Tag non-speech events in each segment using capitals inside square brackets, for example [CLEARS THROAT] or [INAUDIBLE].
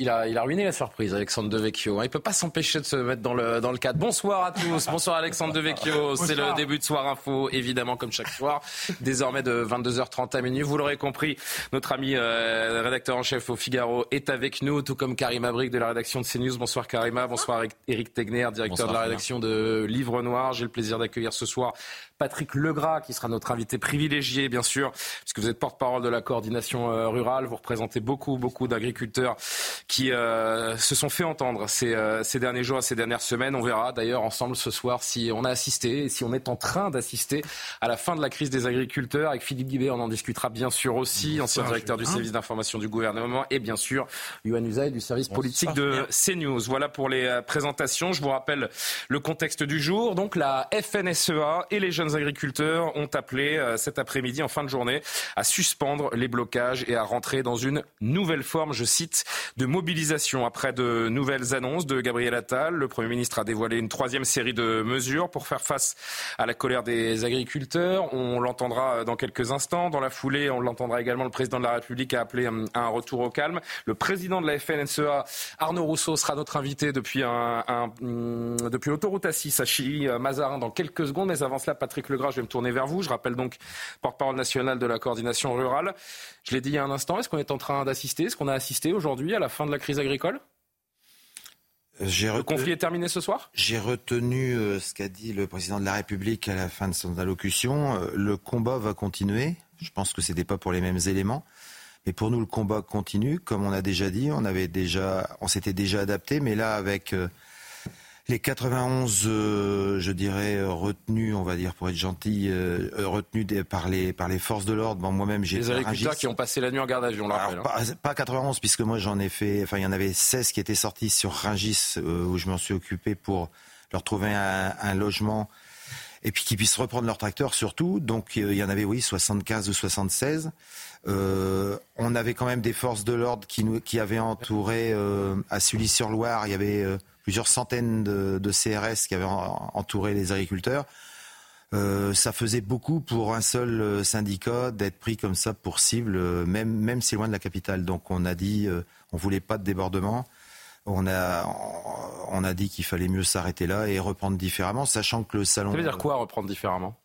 Il a, il a ruiné la surprise, Alexandre Devecchio. Il peut pas s'empêcher de se mettre dans le, dans le cadre. Bonsoir à tous. Bonsoir Alexandre Devecchio. C'est le début de Soir Info, évidemment, comme chaque soir. Désormais de 22h30 à minuit. Vous l'aurez compris, notre ami euh, rédacteur en chef au Figaro est avec nous, tout comme Karima Brick de la rédaction de CNews. Bonsoir Karima. Bonsoir Eric Tegner, directeur de la rédaction de Livre Noir. J'ai le plaisir d'accueillir ce soir Patrick Legras, qui sera notre invité privilégié, bien sûr, puisque vous êtes porte-parole de la coordination euh, rurale. Vous représentez beaucoup, beaucoup d'agriculteurs qui euh, se sont fait entendre ces, euh, ces, derniers jours, ces dernières semaines. On verra d'ailleurs ensemble ce soir si on a assisté et si on est en train d'assister à la fin de la crise des agriculteurs. Avec Philippe Guibé, on en discutera bien sûr aussi, ancien directeur du service d'information du gouvernement, et bien sûr, Yohann Usaï du service politique de CNews. Voilà pour les présentations. Je vous rappelle le contexte du jour. Donc la FNSEA et les jeunes agriculteurs ont appelé euh, cet après-midi, en fin de journée, à suspendre les blocages et à rentrer dans une nouvelle forme, je cite, de mobilisation. Après de nouvelles annonces de Gabriel Attal, le Premier ministre a dévoilé une troisième série de mesures pour faire face à la colère des agriculteurs. On l'entendra dans quelques instants. Dans la foulée, on l'entendra également. Le président de la République a appelé à un retour au calme. Le président de la FNSEA, Arnaud Rousseau, sera notre invité depuis, un, depuis l'autoroute à 6 à Chili-Mazarin dans quelques secondes. Mais avant cela, Patrick Legras, je vais me tourner vers vous. Je rappelle donc porte-parole nationale de la coordination rurale. Je l'ai dit il y a un instant, est-ce qu'on est en train d'assister, est-ce qu'on a assisté aujourd'hui à la fin de la crise agricole le conflit est terminé ce soir J'ai retenu euh, ce qu'a dit le président de la République à la fin de son allocution. Euh, le combat va continuer. Je pense que ce n'était pas pour les mêmes éléments. Mais pour nous, le combat continue. Comme on a déjà dit, on avait déjà, on s'était déjà adapté. Mais là, avec euh, les 91, euh, je dirais, retenus, on va dire, pour être gentil, euh, retenus par, les, par les forces de l'ordre. Bon, moi-même, j'ai Les agriculteurs qui ont passé la nuit en garde à vue, on rappelle. Hein. Pas, 91, puisque moi, j'en ai fait... Enfin, il y en avait 16 qui étaient sortis sur Ringis, euh, où je m'en suis occupé pour leur trouver un, logement et puis qu'ils puissent reprendre leur tracteur surtout. Donc il y en avait, oui, 75 ou 76. Euh, on avait quand même des forces de l'ordre qui, qui avaient entouré à Sully-sur-Loire. Il y avait plusieurs centaines de, CRS qui avaient entouré les agriculteurs. Euh, ça faisait beaucoup pour un seul euh, syndicat d'être pris comme ça pour cible, euh, même, même si loin de la capitale. Donc on a dit, on voulait pas de débordement. On a, on a dit qu'il fallait mieux s'arrêter là et reprendre différemment, sachant que le salon. Ça veut dire quoi reprendre différemment?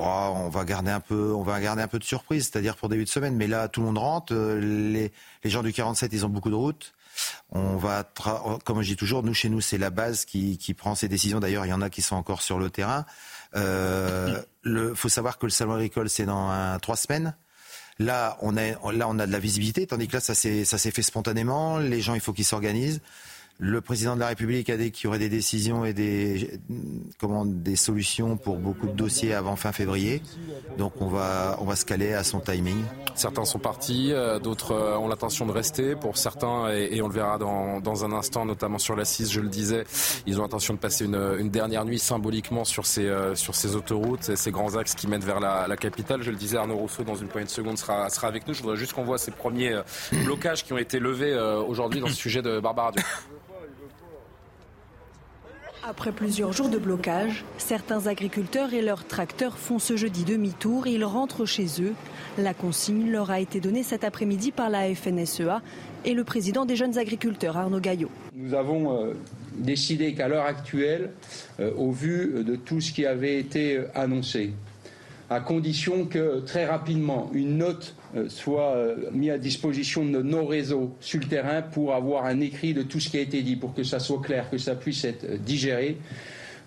Oh, on va garder un peu, on va garder un peu de surprise, c'est-à-dire pour début de semaine. Mais là, tout le monde rentre. Les, les gens du 47, ils ont beaucoup de routes. On va, comme je dis toujours, nous chez nous c'est la base qui, prend ces décisions. D'ailleurs, il y en a qui sont encore sur le terrain. Il euh, faut savoir que le salon agricole c'est dans trois semaines. Là, on a, là, on a de la visibilité, tandis que là, ça s'est fait spontanément. Les gens, il faut qu'ils s'organisent. Le président de la République a dit qu'il y aurait des décisions et des, comment, des solutions pour beaucoup de dossiers avant fin février. Donc on va, on va se caler à son timing. Certains sont partis, euh, d'autres euh, ont l'intention de rester. Pour certains, et, on le verra dans, dans un instant, notamment sur la 6, je le disais, ils ont l'intention de passer une, une, dernière nuit symboliquement sur ces, euh, sur ces autoroutes, ces grands axes qui mènent vers la, la, capitale. Je le disais, Arnaud Rousseau, dans une poignée de secondes, sera, sera avec nous. Je voudrais juste qu'on voit ces premiers blocages qui ont été levés aujourd'hui dans ce sujet de Barbara [LAUGHS] Après plusieurs jours de blocage, certains agriculteurs et leurs tracteurs font ce jeudi demi-tour et ils rentrent chez eux. La consigne leur a été donnée cet après-midi par la FNSEA et le président des jeunes agriculteurs, Arnaud Gaillot. Nous avons euh, décidé qu'à l'heure actuelle, euh, au vu de tout ce qui avait été annoncé, à condition que très rapidement une note euh, soit euh, mise à disposition de nos réseaux sur le terrain pour avoir un écrit de tout ce qui a été dit, pour que ça soit clair, que ça puisse être euh, digéré.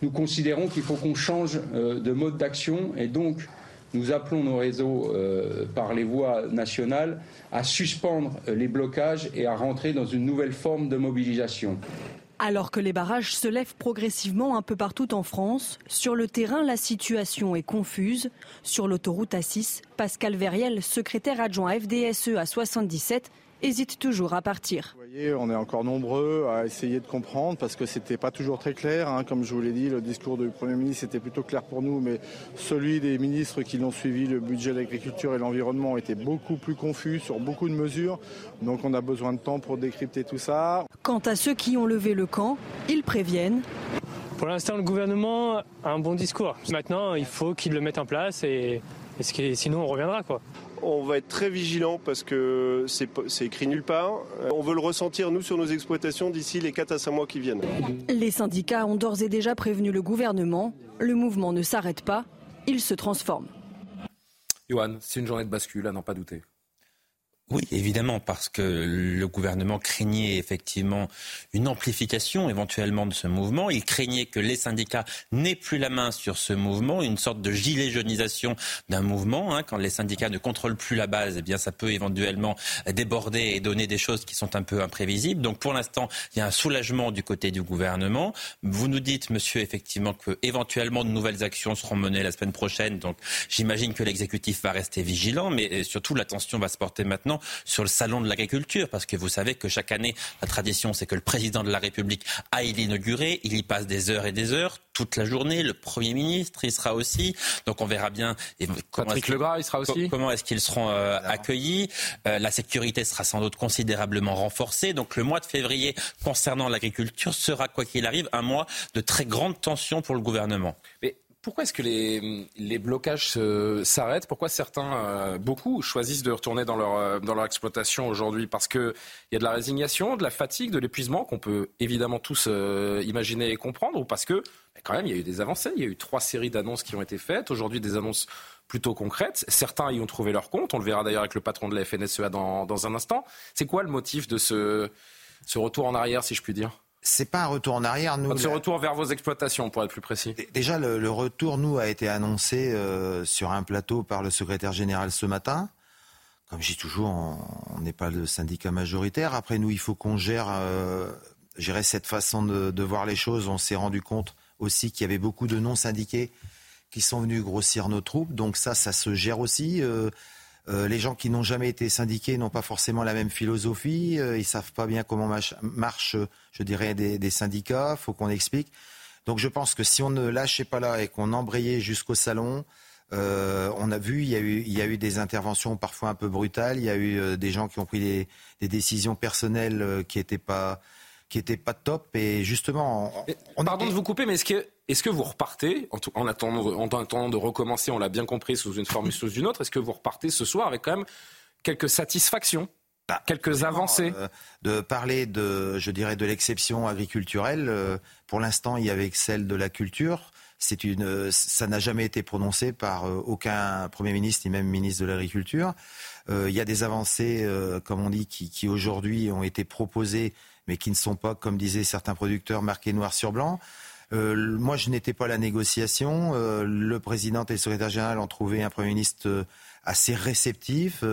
Nous considérons qu'il faut qu'on change de mode d'action et donc nous appelons nos réseaux par les voies nationales à suspendre les blocages et à rentrer dans une nouvelle forme de mobilisation. Alors que les barrages se lèvent progressivement un peu partout en France, sur le terrain, la situation est confuse. Sur l'autoroute A6, Pascal Verriel, secrétaire adjoint FDSE à 77, hésite toujours à partir. Vous voyez, on est encore nombreux à essayer de comprendre parce que c'était pas toujours très clair. Hein. Comme je vous l'ai dit, le discours du Premier ministre était plutôt clair pour nous, mais celui des ministres qui l'ont suivi, le budget de l'agriculture et l'environnement, était beaucoup plus confus sur beaucoup de mesures. Donc on a besoin de temps pour décrypter tout ça. Quant à ceux qui ont levé le camp, ils préviennent. Pour l'instant, le gouvernement a un bon discours. Maintenant, il faut qu'il le mette en place et, et sinon on reviendra quoi. On va être très vigilant parce que c'est écrit nulle part. On veut le ressentir, nous, sur nos exploitations d'ici les 4 à 5 mois qui viennent. Les syndicats ont d'ores et déjà prévenu le gouvernement. Le mouvement ne s'arrête pas, il se transforme. Johan, c'est une journée de bascule, à n'en pas douter. Oui, évidemment, parce que le gouvernement craignait effectivement une amplification éventuellement de ce mouvement. Il craignait que les syndicats n'aient plus la main sur ce mouvement, une sorte de gilet jaunisation d'un mouvement. Hein. Quand les syndicats ne contrôlent plus la base, eh bien, ça peut éventuellement déborder et donner des choses qui sont un peu imprévisibles. Donc, pour l'instant, il y a un soulagement du côté du gouvernement. Vous nous dites, monsieur, effectivement, que éventuellement de nouvelles actions seront menées la semaine prochaine. Donc, j'imagine que l'exécutif va rester vigilant, mais euh, surtout l'attention va se porter maintenant sur le salon de l'agriculture, parce que vous savez que chaque année, la tradition, c'est que le président de la République aille l'inaugurer. Il y passe des heures et des heures, toute la journée. Le Premier ministre, il sera aussi. Donc on verra bien. comment Patrick Legras, il sera aussi. Comment est-ce qu'ils seront euh, accueillis euh, La sécurité sera sans doute considérablement renforcée. Donc le mois de février, concernant l'agriculture, sera, quoi qu'il arrive, un mois de très grande tension pour le gouvernement. Mais pourquoi est-ce que les, les blocages s'arrêtent? Pourquoi certains, euh, beaucoup, choisissent de retourner dans leur, euh, dans leur exploitation aujourd'hui? Parce qu'il y a de la résignation, de la fatigue, de l'épuisement qu'on peut évidemment tous euh, imaginer et comprendre, ou parce que bah, quand même il y a eu des avancées, il y a eu trois séries d'annonces qui ont été faites, aujourd'hui des annonces plutôt concrètes. Certains y ont trouvé leur compte, on le verra d'ailleurs avec le patron de la FNSEA dans, dans un instant. C'est quoi le motif de ce, ce retour en arrière, si je puis dire? C'est pas un retour en arrière. Nous, ce retour vers vos exploitations, pour être plus précis. Déjà, le, retour, nous, a été annoncé euh, sur un plateau par le secrétaire général ce matin. Comme je dis toujours, on n'est pas le syndicat majoritaire. Après, nous, il faut qu'on gère, euh, cette façon de, voir les choses. On s'est rendu compte aussi qu'il y avait beaucoup de non-syndiqués qui sont venus grossir nos troupes. Donc ça, ça se gère aussi. Euh, euh, les gens qui n'ont jamais été syndiqués n'ont pas forcément la même philosophie. Euh, ils savent pas bien comment marche, je dirais, des, des syndicats. Faut qu'on explique. Donc je pense que si on ne lâchait pas là et qu'on embrayait jusqu'au salon, euh, on a vu, il y a, eu, des interventions parfois un peu brutales. Il y a eu des gens qui ont pris des, des décisions personnelles qui n'étaient pas qui était pas top. Et justement, on pardon de vous couper, mais est-ce que est-ce que vous repartez, en, attendant, en attendant de recommencer, on l'a bien compris, sous une forme ou sous une autre, est-ce que vous repartez ce soir avec quand même quelques satisfactions bah, quelques avancées? Euh, de parler de, je dirais, de l'exception agriculturelle. Euh, pour l'instant, il y avait celle de la culture. C'est une, ça n'a jamais été prononcé par euh, aucun premier ministre ni même ministre de l'agriculture. il y a des avancées, comme on dit, qui, qui aujourd'hui ont été proposées mais qui ne sont pas, comme disaient certains producteurs, marqués noir sur blanc. Euh, moi, je n'étais pas à la négociation. Euh, le président et le secrétaire général ont trouvé un Premier ministre euh, assez réceptif.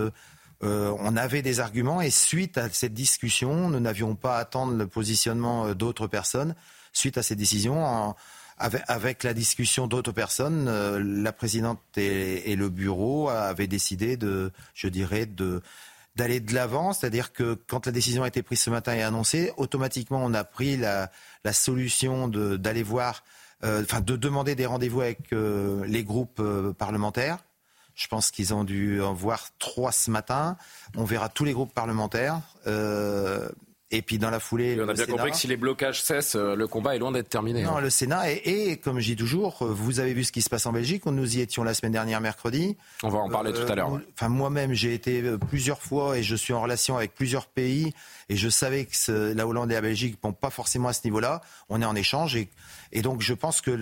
on avait des arguments et suite à cette discussion, nous n'avions pas à attendre le positionnement d'autres personnes. Suite à ces décisions, avec, la discussion d'autres personnes, la présidente et, et, le bureau avaient décidé de, je dirais, de d'aller de l'avant, c'est-à-dire que quand la décision a été prise ce matin et annoncée, automatiquement on a pris la, solution d'aller voir, euh, enfin de demander des rendez-vous avec euh, les groupes euh, parlementaires. Je pense qu'ils ont dû en voir trois ce matin. On verra tous les groupes parlementaires. Et puis dans la foulée. on a bien compris que si les blocages cessent, euh, le combat est loin d'être terminé. Non, hein. le Sénat, et, comme je dis toujours, euh, vous avez vu ce qui se passe en Belgique. Nous y étions la semaine dernière, mercredi. On va en parler tout à l'heure. Euh, enfin, moi-même, j'ai été plusieurs fois et je suis en relation avec plusieurs pays. Et je savais que la Hollande et la Belgique ne vont pas forcément à ce niveau-là. On est en échange. Et, et donc, je pense que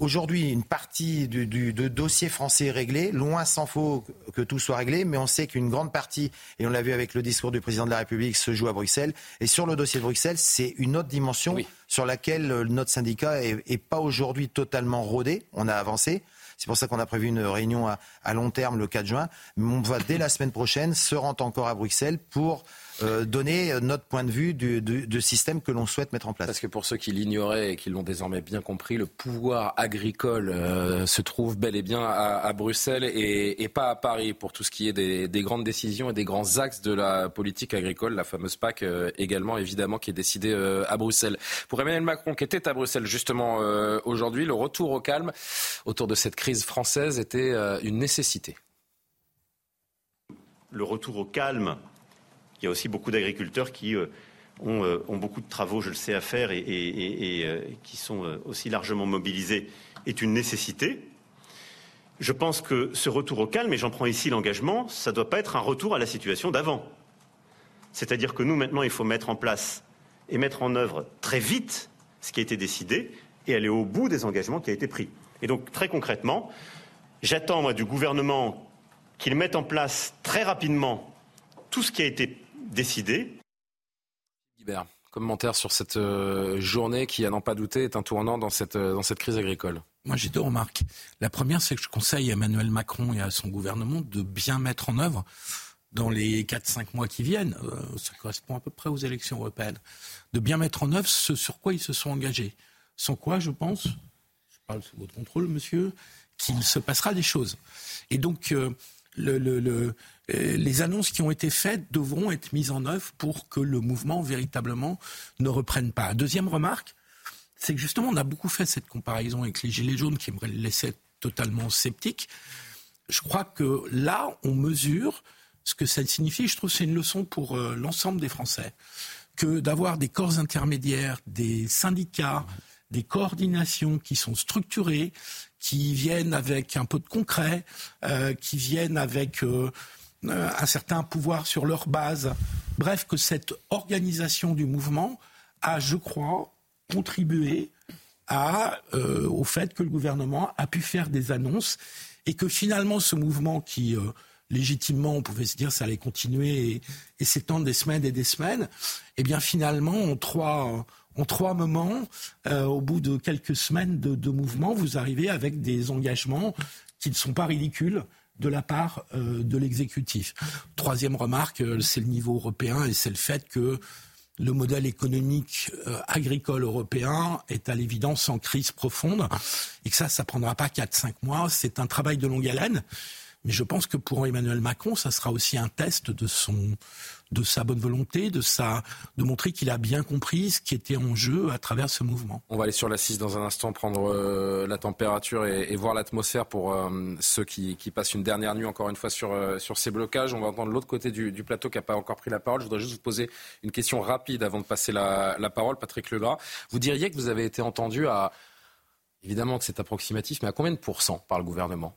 aujourd'hui, une partie du, du, dossier français est réglée. Loin s'en faut que tout soit réglé. Mais on sait qu'une grande partie, et on l'a vu avec le discours du président de la République, se joue à Bruxelles. Et sur le dossier de Bruxelles, c'est une autre dimension sur laquelle euh, notre syndicat est, pas aujourd'hui totalement rodé. On a avancé. C'est pour ça qu'on a prévu une réunion à, long terme le 4 juin. Mais on va dès la semaine prochaine se rendre encore à Bruxelles pour euh, donner notre point de vue du, du, système que l'on souhaite mettre en place. Parce que pour ceux qui l'ignoraient et qui l'ont désormais bien compris, le pouvoir agricole euh, se trouve bel et bien à, Bruxelles et, pas à Paris pour tout ce qui est des, grandes décisions et des grands axes de la politique agricole, la fameuse PAC euh, également évidemment qui est décidée à Bruxelles. Pour Emmanuel Macron qui était à Bruxelles justement aujourd'hui, le retour au calme autour de cette crise française était une nécessité. Le retour au calme il y a aussi beaucoup d'agriculteurs qui euh, euh, ont, beaucoup de travaux, je le sais, à faire et, euh, qui sont aussi largement mobilisés, est une nécessité. Je pense que ce retour au calme, et j'en prends ici l'engagement, ça ne doit pas être un retour à la situation d'avant. C'est-à-dire que nous, maintenant, il faut mettre en place et mettre en œuvre très vite ce qui a été décidé et aller au bout des engagements qui ont été pris. Et donc, très concrètement, j'attends, moi, du gouvernement qu'il mette en place très rapidement tout ce qui a été décidé. commentaire sur cette euh, journée qui, à n'en pas douter, est un tournant dans cette, euh, dans cette crise agricole. Moi, j'ai deux remarques. La première, c'est que je conseille à Emmanuel Macron et à son gouvernement de bien mettre en œuvre dans les 4-5 mois qui viennent, euh, ça correspond à peu près aux élections européennes, de bien mettre en œuvre ce sur quoi ils se sont engagés. Sans quoi, je pense, je parle sous votre contrôle, monsieur, qu'il se passera des choses. Et donc, le, euh, les annonces qui ont été faites devront être mises en œuvre pour que le mouvement véritablement ne reprenne pas. Deuxième remarque, c'est que justement on a beaucoup fait cette comparaison avec les Gilets jaunes qui le laisser totalement sceptique. Je crois que là, on mesure ce que ça signifie. Je trouve que c'est une leçon pour euh, l'ensemble des Français que d'avoir des corps intermédiaires, des syndicats, des coordinations qui sont structurées, qui viennent avec un peu de concret, euh, qui viennent avec euh, un certain pouvoir sur leur base. Bref, que cette organisation du mouvement a, je crois, contribué euh, au fait que le gouvernement a pu faire des annonces et que finalement ce mouvement qui, euh, légitimement, on pouvait se dire ça allait continuer et, s'étendre des semaines et des semaines, eh bien finalement, en trois, en trois moments, au bout de quelques semaines de, de mouvement, vous arrivez avec des engagements qui ne sont pas ridicules de la part euh, de l'exécutif. Troisième remarque, euh, c'est le niveau européen et c'est le fait que le modèle économique euh, agricole européen est à l'évidence en crise profonde et que ça, ça prendra pas 4-5 mois. C'est un travail de longue haleine. Mais je pense que pour Emmanuel Macron, ça sera aussi un test de son, de sa bonne volonté, de sa, de montrer qu'il a bien compris ce qui était en jeu à travers ce mouvement. On va aller sur la 6 dans un instant, prendre euh, la température et, voir l'atmosphère pour euh, ceux qui, passent une dernière nuit encore une fois sur, euh, sur ces blocages. On va entendre l'autre côté du, plateau qui n'a pas encore pris la parole. Je voudrais juste vous poser une question rapide avant de passer la, la parole. Patrick Legras, vous diriez que vous avez été entendu à, évidemment que c'est approximatif, mais à combien de pourcents par le gouvernement?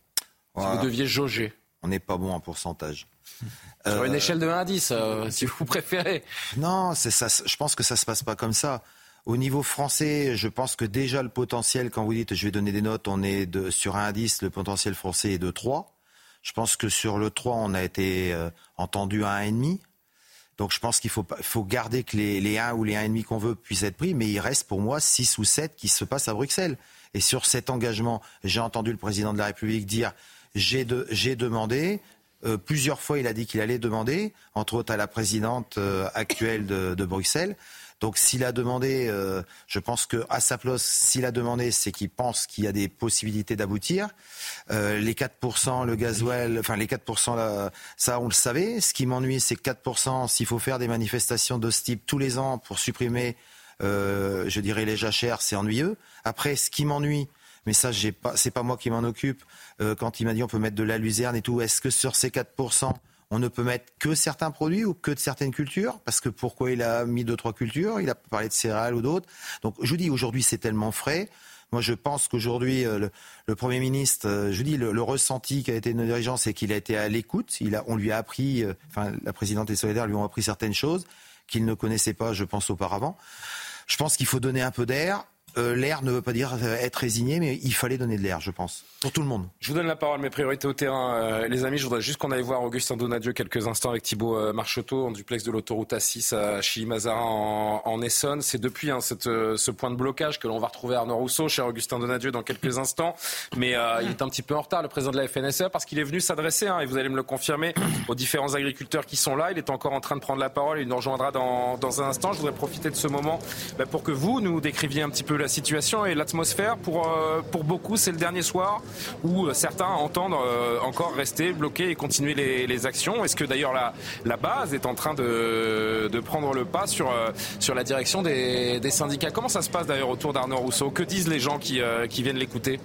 Si vous deviez jauger. On n'est pas bon en pourcentage. Sur une euh, échelle de 1 à 10, euh, [LAUGHS] si vous préférez. Non, c'est ça, je pense que ça ne se passe pas comme ça. Au niveau français, je pense que déjà le potentiel, quand vous dites je vais donner des notes, on est de, sur 1 à 10, le potentiel français est de 3. Je pense que sur le 3, on a été euh, entendu à 1,5. Donc je pense qu'il faut, faut garder que les, les 1 ou les 1,5 qu'on veut puissent être pris, mais il reste pour moi 6 ou 7 qui se passent à Bruxelles. Et sur cet engagement, j'ai entendu le président de la République dire j'ai demandé. Euh, plusieurs fois, il a dit qu'il allait demander, entre autres à la présidente euh, actuelle de, Bruxelles. Donc s'il a demandé, euh, je pense qu'à sa place, s'il a demandé, c'est qu'il pense qu'il y a des possibilités d'aboutir. les 4%, le gasoil, enfin les 4%, là, ça on le savait. Ce qui m'ennuie, c'est que 4%, s'il faut faire des manifestations de ce type tous les ans pour supprimer je dirais les jachères, c'est ennuyeux. Après, ce qui m'ennuie, mais ça, j'ai pas, c'est pas moi qui m'en occupe. Euh, quand il m'a dit on peut mettre de la luzerne et tout, est-ce que sur ces 4%, on ne peut mettre que certains produits ou que de certaines cultures? Parce que pourquoi il a mis deux trois cultures? Il a parlé de céréales ou d'autres. Donc je vous dis aujourd'hui c'est tellement frais. Moi, je pense qu'aujourd'hui, euh, le, Premier ministre, je vous dis, le, ressenti qui a été de nos dirigeants, c'est qu'il a été à l'écoute. On lui a appris, enfin, la présidente et solidaire lui ont appris certaines choses qu'il ne connaissait pas, je pense, auparavant. Je pense qu'il faut donner un peu d'air. Euh, l'air ne veut pas dire euh, être résigné, mais il fallait donner de l'air, je pense, pour tout le monde. Je vous donne la parole, mes priorités au terrain. les amis, je voudrais juste qu'on aille voir Augustin Donadieu quelques instants avec Thibault Marcheteau en duplex de l'autoroute A6 à Chili-Mazarin en, Essonne. C'est depuis hein, ce point de blocage que l'on va retrouver Arnaud Rousseau, cher Augustin Donadieu, dans quelques instants. Mais il est un petit peu en retard, le président de la FNSE, parce qu'il est venu s'adresser, hein, et vous allez me le confirmer, aux différents agriculteurs qui sont là. Il est encore en train de prendre la parole. Il nous rejoindra dans, dans un instant. Je voudrais profiter de ce moment bah, pour que vous nous décriviez un petit peu la situation et l'atmosphère. Pour, euh, pour beaucoup, c'est le dernier soir où euh, certains entendent euh, encore rester bloqués et continuer les, les actions. Est-ce que d'ailleurs la, la base est en train de, de prendre le pas sur, sur la direction des, des syndicats? Comment ça se passe d'ailleurs autour d'Arnaud Rousseau? Que disent les gens qui, qui viennent l'écouter?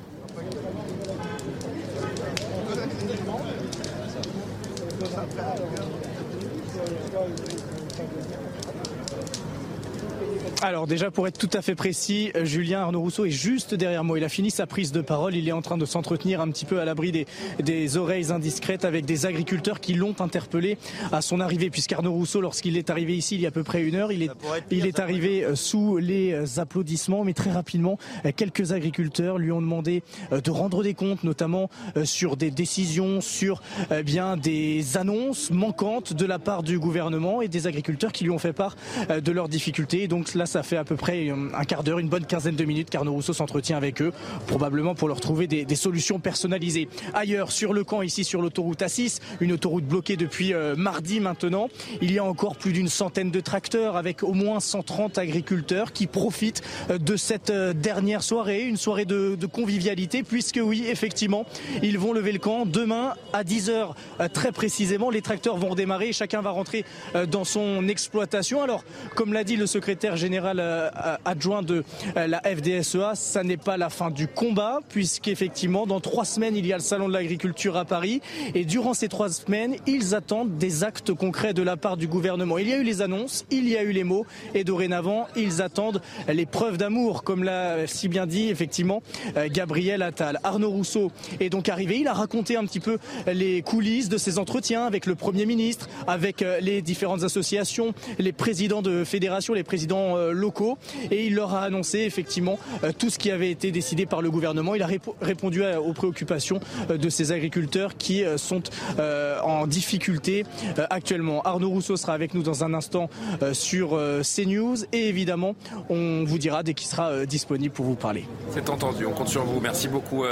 Alors déjà pour être tout à fait précis, euh, Julien Arnaud Rousseau est juste derrière moi. Il a fini sa prise de parole. Il est en train de s'entretenir un petit peu à l'abri des, des, oreilles indiscrètes avec des agriculteurs qui l'ont interpellé à son arrivée. Puisqu'Arnaud Rousseau, lorsqu'il est arrivé ici il y a à peu près une heure, il est, il est arrivé euh, sous les euh, applaudissements. Mais très rapidement, quelques agriculteurs lui ont demandé de rendre des comptes, notamment sur des décisions, sur bien des annonces manquantes de la part du gouvernement et des agriculteurs qui lui ont fait part de leurs difficultés. donc là, ça fait à peu près un quart d'heure, une bonne quinzaine de minutes qu'Arnaud Rousseau s'entretient avec eux, probablement pour leur trouver des, solutions personnalisées. Ailleurs, sur le camp, ici sur l'autoroute A6, une autoroute bloquée depuis euh, mardi maintenant, il y a encore plus d'une centaine de tracteurs avec au moins 130 agriculteurs qui profitent euh, de cette euh, dernière soirée, une soirée de, de convivialité, puisque oui, effectivement, ils vont lever le camp demain à 10h très précisément. Les tracteurs vont redémarrer, chacun va rentrer dans son exploitation. Alors, comme l'a dit le secrétaire général, euh, adjoint de euh, la FDSEA, ça n'est pas la fin du combat, puisqu'effectivement, dans trois semaines, il y a le Salon de l'agriculture à Paris. Et durant ces trois semaines, ils attendent des actes concrets de la part du gouvernement. Il y a eu les annonces, il y a eu les mots, et dorénavant, ils attendent les preuves d'amour, comme l'a si bien dit effectivement euh, Gabriel Attal. Arnaud Rousseau est donc arrivé, il a raconté un petit peu les coulisses de ses entretiens avec le Premier ministre, avec les différentes associations, les présidents de fédérations, les présidents locaux et il leur a annoncé effectivement euh, tout ce qui avait été décidé par le gouvernement. Il a répondu aux préoccupations euh, de ces agriculteurs qui euh, sont en difficulté actuellement. Arnaud Rousseau sera avec nous dans un instant sur CNews et évidemment on vous dira dès qu'il sera disponible pour vous parler. C'est entendu, on compte sur vous. Merci beaucoup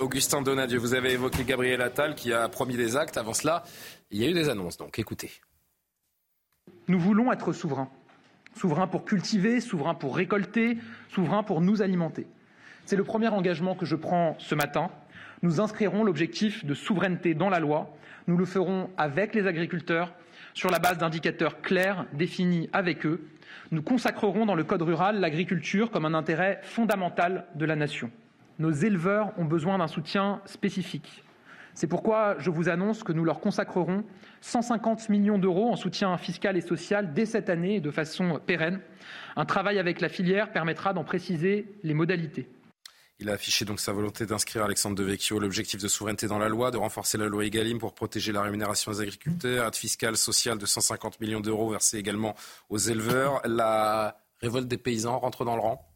Augustin Donadieu. Vous avez évoqué Gabriel Attal qui a promis des actes. Avant cela, il y a eu des annonces, donc écoutez. Nous voulons être souverains souverain pour cultiver, souverain pour récolter, souverain pour nous alimenter. C'est le premier engagement que je prends ce matin. Nous inscrirons l'objectif de souveraineté dans la loi. Nous le ferons avec les agriculteurs sur la base d'indicateurs clairs définis avec eux. Nous consacrerons dans le Code rural l'agriculture comme un intérêt fondamental de la nation. Nos éleveurs ont besoin d'un soutien spécifique. C'est pourquoi je vous annonce que nous leur consacrerons 150 millions d'euros en soutien fiscal et social dès cette année de façon pérenne. Un travail avec la filière permettra d'en préciser les modalités. Il a affiché donc sa volonté d'inscrire Alexandre Devecchio l'objectif de souveraineté dans la loi, de renforcer la loi Egalim pour protéger la rémunération des agriculteurs, aide fiscale, sociale de 150 millions d'euros versée également aux éleveurs. La révolte des paysans rentre dans le rang?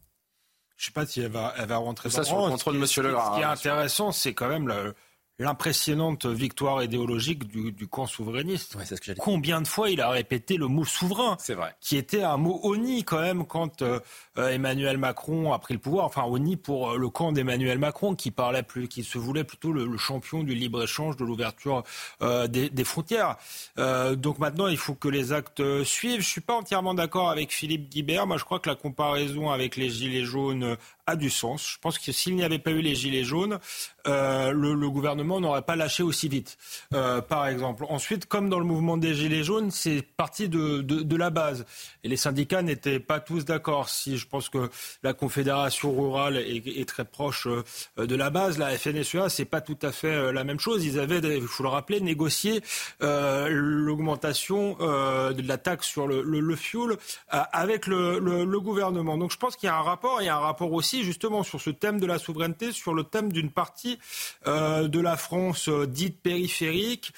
Je ne sais pas si elle va, elle va rentrer dans le rang. Ça sur le contrôle de M. Legras. Ce qui est intéressant, c'est quand même le, l'impressionnante victoire idéologique du, camp souverainiste. Combien de fois il a répété le mot souverain C'est vrai. Qui était un mot honni quand même quand euh, euh, Emmanuel Macron a pris le pouvoir. Enfin, honni pour euh, le camp d'Emmanuel Macron qui parlait plus, qui se voulait plutôt le, champion du libre-échange, de l'ouverture des, des, frontières. donc maintenant, il faut que les actes suivent. Je suis pas entièrement d'accord avec Philippe Guibert. Moi, je crois que la comparaison avec les Gilets jaunes a du sens. Je pense que s'il n'y avait pas eu les Gilets jaunes, euh, le, gouvernement n'aurait pas lâché aussi vite, euh, par exemple. Ensuite, comme dans le mouvement des Gilets jaunes, c'est parti de, de, la base. Et les syndicats n'étaient pas tous d'accord. Si je pense que la Confédération rurale est, très proche euh, de la base, la FNSEA, c'est pas tout à fait la même chose. Ils avaient, il faut le rappeler, négocié l'augmentation de la taxe sur le, le, fuel avec le, le gouvernement. Donc je pense qu'il y a un rapport, a un rapport aussi justement sur ce thème de la souveraineté, sur le thème d'une partie euh, de, la France dite périphérique,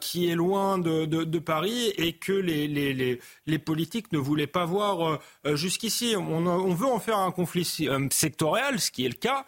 qui est loin de, de, Paris et que les, les, les, les, politiques ne voulaient pas voir jusqu'ici. On, on, veut en faire un conflit sectoriel, ce qui est le cas,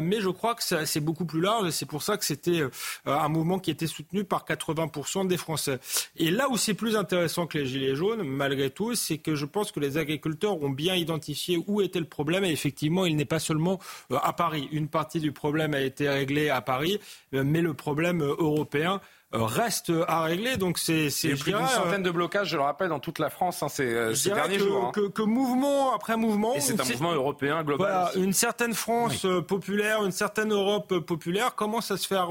mais je crois que c'est beaucoup plus large et c'est pour ça que c'était un mouvement qui était soutenu par 80% des Français. Et là où c'est plus intéressant que les Gilets jaunes, malgré tout, c'est que je pense que les agriculteurs ont bien identifié où était le problème. Et effectivement, il n'est pas seulement euh, à Paris. Une partie du problème a été réglée à Paris, euh, mais le problème euh, européen reste à régler. Donc c'est c'est plus d'une centaine de blocages, je le rappelle, dans toute la France hein, ces, ces derniers que, jours. Hein. Que, que, mouvement après mouvement. Et c'est un mouvement européen global. Voilà, une certaine France populaire, une certaine Europe populaire commence à se faire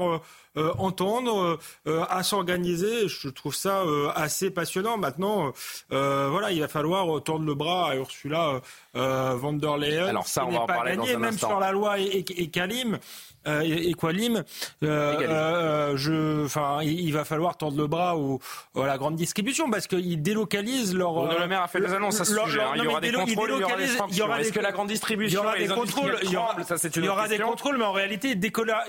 euh, entendre, euh, à s'organiser. Je trouve ça euh, assez passionnant. Maintenant, voilà, il va falloir tordre le bras à Ursula von der Leyen. Alors ça, on va en parler dans un même sur la loi et, et, euh, et, Qualim, euh, euh, je, enfin, il, va falloir tendre le bras au, à la grande distribution parce qu'ils délocalisent leur. Bruno Le Maire a fait des annonces à ce sujet. Hein. Il y aura des contrôles, il y aura des sanctions. Est-ce que la grande distribution, il y aura des contrôles, il y aura, ça c'est une Il y aura des contrôles, mais en réalité,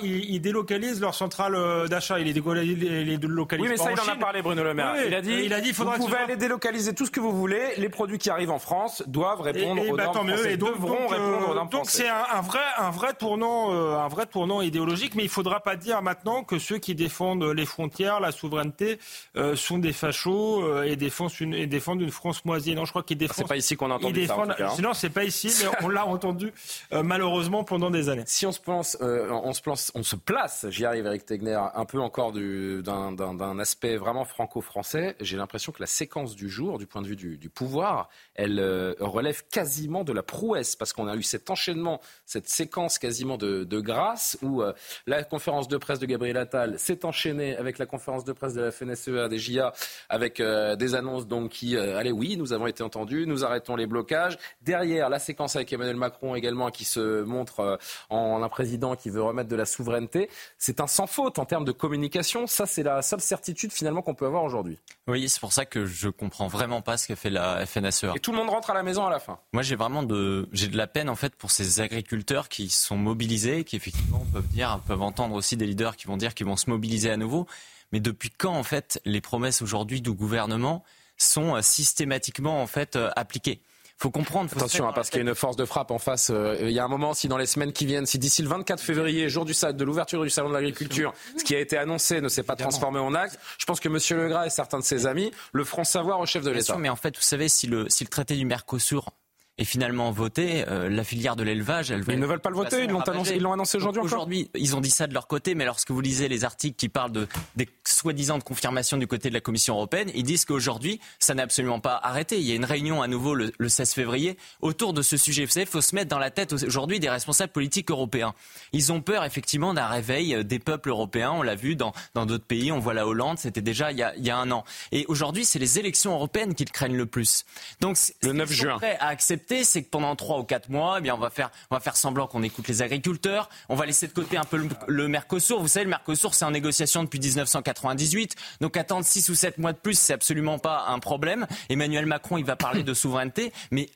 ils, délocalisent leur centrale d'achat. Il les délocalisent. Oui, mais ça, il en a parlé, Bruno Le Maire. il a dit, il a dit, vous pouvez aller délocaliser tout ce que vous voulez. Les produits qui arrivent en France doivent répondre aux normes françaises. Devront répondre aux normes Donc c'est un vrai, un vrai tournant, un vrai tournant idéologique, mais il faudra pas dire maintenant que ceux qui défendent les frontières, la souveraineté, euh, sont des fachos euh, et, défendent une, et défendent une France moisie. Non, je crois qu'ils défendent. C'est pas ici qu'on a entendu ça. En tout cas. Sinon, c'est pas ici, mais on l'a entendu euh, malheureusement pendant des années. Si on se place, on se place, on se place. J'y arrive, Eric Tegner, un peu encore d'un aspect vraiment franco-français. J'ai l'impression que la séquence du jour, du point de vue du, du pouvoir, elle relève quasiment de la prouesse parce qu'on a eu cet enchaînement, cette séquence quasiment de, de grâce où la conférence de presse de Gabriel Attal s'est enchaînée avec la conférence de presse de la FNSEA, des JA, avec euh, des annonces donc qui, euh, allez oui, nous avons été entendus, nous arrêtons les blocages. Derrière, la séquence avec Emmanuel Macron également qui se montre euh, en un président qui veut remettre de la souveraineté. C'est un sans faute en termes de communication. Ça, c'est la seule certitude finalement qu'on peut avoir aujourd'hui. Oui, c'est pour ça que je comprends vraiment pas ce que fait la FNSEA. Et tout le monde rentre à la maison à la fin. Moi, j'ai vraiment de, j'ai de la peine en fait pour ces agriculteurs qui sont mobilisés, qui effectivement peuvent dire, peuvent entendre aussi des leaders qui vont dire qu'ils vont se mobiliser à nouveau. Mais depuis quand, en fait, les promesses aujourd'hui du gouvernement sont euh, systématiquement, en fait, euh, appliquées? Faut comprendre. Attention, hein, parce qu'il y a une force de frappe en face. Euh, il y a un moment, si dans les semaines qui viennent, si d'ici le 24 février, jour du de l'ouverture du salon de l'agriculture, ce qui a été annoncé ne s'est pas transformé en acte, je pense que M. Legras et certains de ses amis le feront savoir au chef de l'État. Mais en fait, vous savez, si le, si le traité du Mercosur et finalement voté, euh, la filière de l'élevage, elle Ils ne veulent pas le voter, ils l'ont annoncé, ils l'ont annoncé aujourd'hui Aujourd'hui, ils ont dit ça de leur côté, mais lorsque vous lisez les articles qui parlent de, des soi-disant de confirmation du côté de la Commission européenne, ils disent qu'aujourd'hui, ça n'a absolument pas arrêté. Il y a une réunion à nouveau le, 16 février autour de ce sujet. Vous savez, il faut se mettre dans la tête aujourd'hui des responsables politiques européens. Ils ont peur effectivement d'un réveil euh, des peuples européens. On l'a vu dans d'autres pays. On voit la Hollande, c'était déjà il y, a, il y, a, un an. Et aujourd'hui, c'est les élections européennes qu'ils craignent le plus. Donc, le 9 juin. Prêt à accepter, c'est que pendant trois ou quatre mois, eh bien, on va faire, on va faire semblant qu'on écoute les agriculteurs. On va laisser de côté un peu le, le Mercosur. Vous savez, le Mercosur, c'est en négociation depuis 1998. Donc attendre six ou sept mois de plus, c'est absolument pas un problème. Emmanuel Macron, il va parler de souveraineté, mais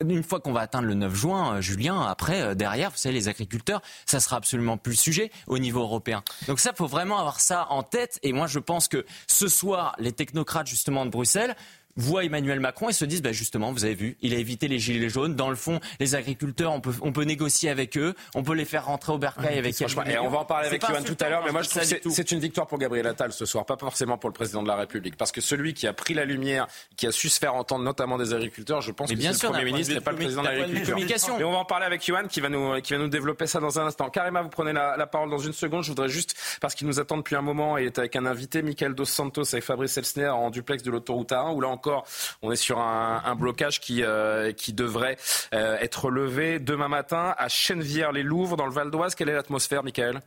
une fois qu'on va atteindre le 9 juin, euh, Julien, après, euh, derrière, vous savez, les agriculteurs, ça sera absolument plus le sujet au niveau européen. Donc ça, faut vraiment avoir ça en tête. Et moi, je pense que ce soir, les technocrates justement de Bruxelles voient Emmanuel Macron et se disent bah justement, vous avez vu, il a évité les gilets jaunes. Dans le fond, les agriculteurs, on peut, on peut négocier avec eux, on peut les faire rentrer au bercail avec Et on va en parler avec Yoann tout à l'heure, mais moi je trouve que c'est une victoire pour Gabriel Attal ce soir, pas forcément pour le président de la République, parce que celui qui a pris la lumière, qui a su se faire entendre, notamment des agriculteurs, je pense que c'est le Premier ministre et pas le président de la République. Et on va en parler avec Yoann qui va nous, qui va nous développer ça dans un instant. Karima, vous prenez la, la parole dans une seconde. Je voudrais juste, parce qu'il nous attend depuis un moment et est avec un invité, Michael Dos Santos avec Fabrice Elsner en duplex de l'autoroute A1, où là encore, on est sur un, blocage qui, euh, devrait euh, être levé demain matin à Chennevières-les-Louvres, dans le Val d'Oise. Quelle est l'atmosphère, Michael?